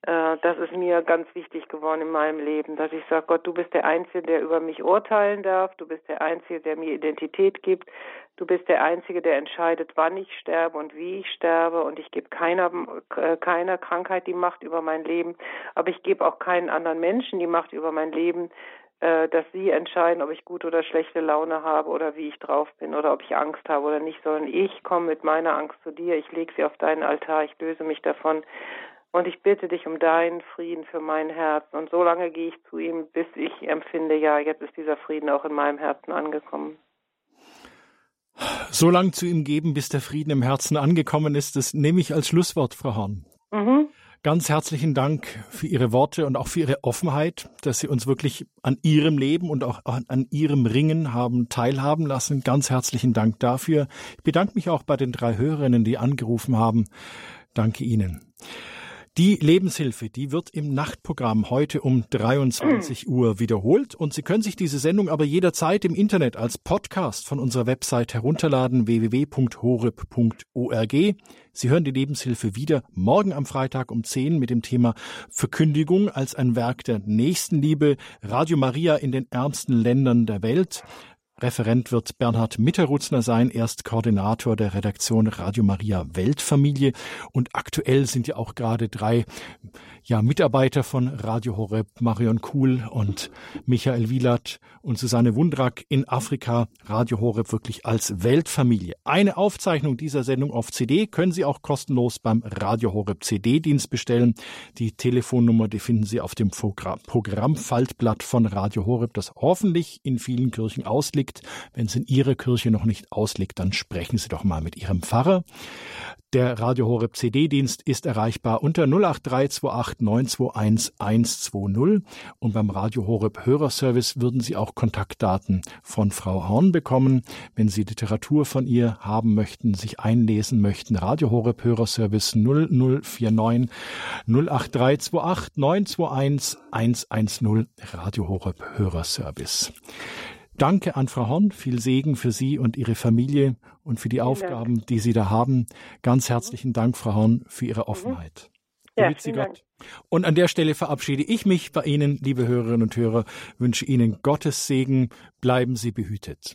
[SPEAKER 2] Äh, das ist mir ganz wichtig geworden in meinem Leben, dass ich sage, Gott, du bist der Einzige, der über mich urteilen darf, du bist der Einzige, der mir Identität gibt, du bist der Einzige, der entscheidet, wann ich sterbe und wie ich sterbe. Und ich gebe keiner, äh, keiner Krankheit die Macht über mein Leben, aber ich gebe auch keinen anderen Menschen die Macht über mein Leben, äh, dass sie entscheiden, ob ich gute oder schlechte Laune habe oder wie ich drauf bin oder ob ich Angst habe oder nicht, sondern ich komme mit meiner Angst zu dir, ich lege sie auf deinen Altar, ich löse mich davon und ich bitte dich um deinen Frieden für mein Herz. Und so lange gehe ich zu ihm, bis ich empfinde, ja, jetzt ist dieser Frieden auch in meinem Herzen angekommen.
[SPEAKER 1] So lange zu ihm geben, bis der Frieden im Herzen angekommen ist, das nehme ich als Schlusswort, Frau Horn. Mhm. Ganz herzlichen Dank für Ihre Worte und auch für Ihre Offenheit, dass Sie uns wirklich an Ihrem Leben und auch an Ihrem Ringen haben teilhaben lassen. Ganz herzlichen Dank dafür. Ich bedanke mich auch bei den drei Hörerinnen, die angerufen haben. Danke Ihnen. Die Lebenshilfe, die wird im Nachtprogramm heute um 23 Uhr wiederholt und Sie können sich diese Sendung aber jederzeit im Internet als Podcast von unserer Website herunterladen www.horeb.org. Sie hören die Lebenshilfe wieder morgen am Freitag um 10 mit dem Thema Verkündigung als ein Werk der Nächstenliebe, Radio Maria in den ärmsten Ländern der Welt. Referent wird Bernhard Mitterrutzner sein, erst Koordinator der Redaktion Radio Maria Weltfamilie. Und aktuell sind ja auch gerade drei ja, Mitarbeiter von Radio Horeb, Marion Kuhl und Michael Wielert und Susanne Wundrak in Afrika. Radio Horeb wirklich als Weltfamilie. Eine Aufzeichnung dieser Sendung auf CD können Sie auch kostenlos beim Radio Horeb CD-Dienst bestellen. Die Telefonnummer, die finden Sie auf dem Programmfaltblatt von Radio Horeb, das hoffentlich in vielen Kirchen ausliegt ausliegt. Wenn es in Ihrer Kirche noch nicht ausliegt, dann sprechen Sie doch mal mit Ihrem Pfarrer. Der Radio Horeb CD-Dienst ist erreichbar unter 08328 921 120 und beim Radio Horeb Hörerservice würden Sie auch Kontaktdaten von Frau Horn bekommen, wenn Sie Literatur von ihr haben möchten, sich einlesen möchten. Radio Horeb Hörerservice 0049 08328 921 110 Radio Horeb Hörerservice. Danke an Frau Horn, viel Segen für Sie und Ihre Familie und für die vielen Aufgaben, Dank. die Sie da haben. Ganz herzlichen Dank, Frau Horn, für Ihre mhm. Offenheit. Ja, Sie Gott. Und an der Stelle verabschiede ich mich bei Ihnen, liebe Hörerinnen und Hörer, wünsche Ihnen Gottes Segen, bleiben Sie behütet.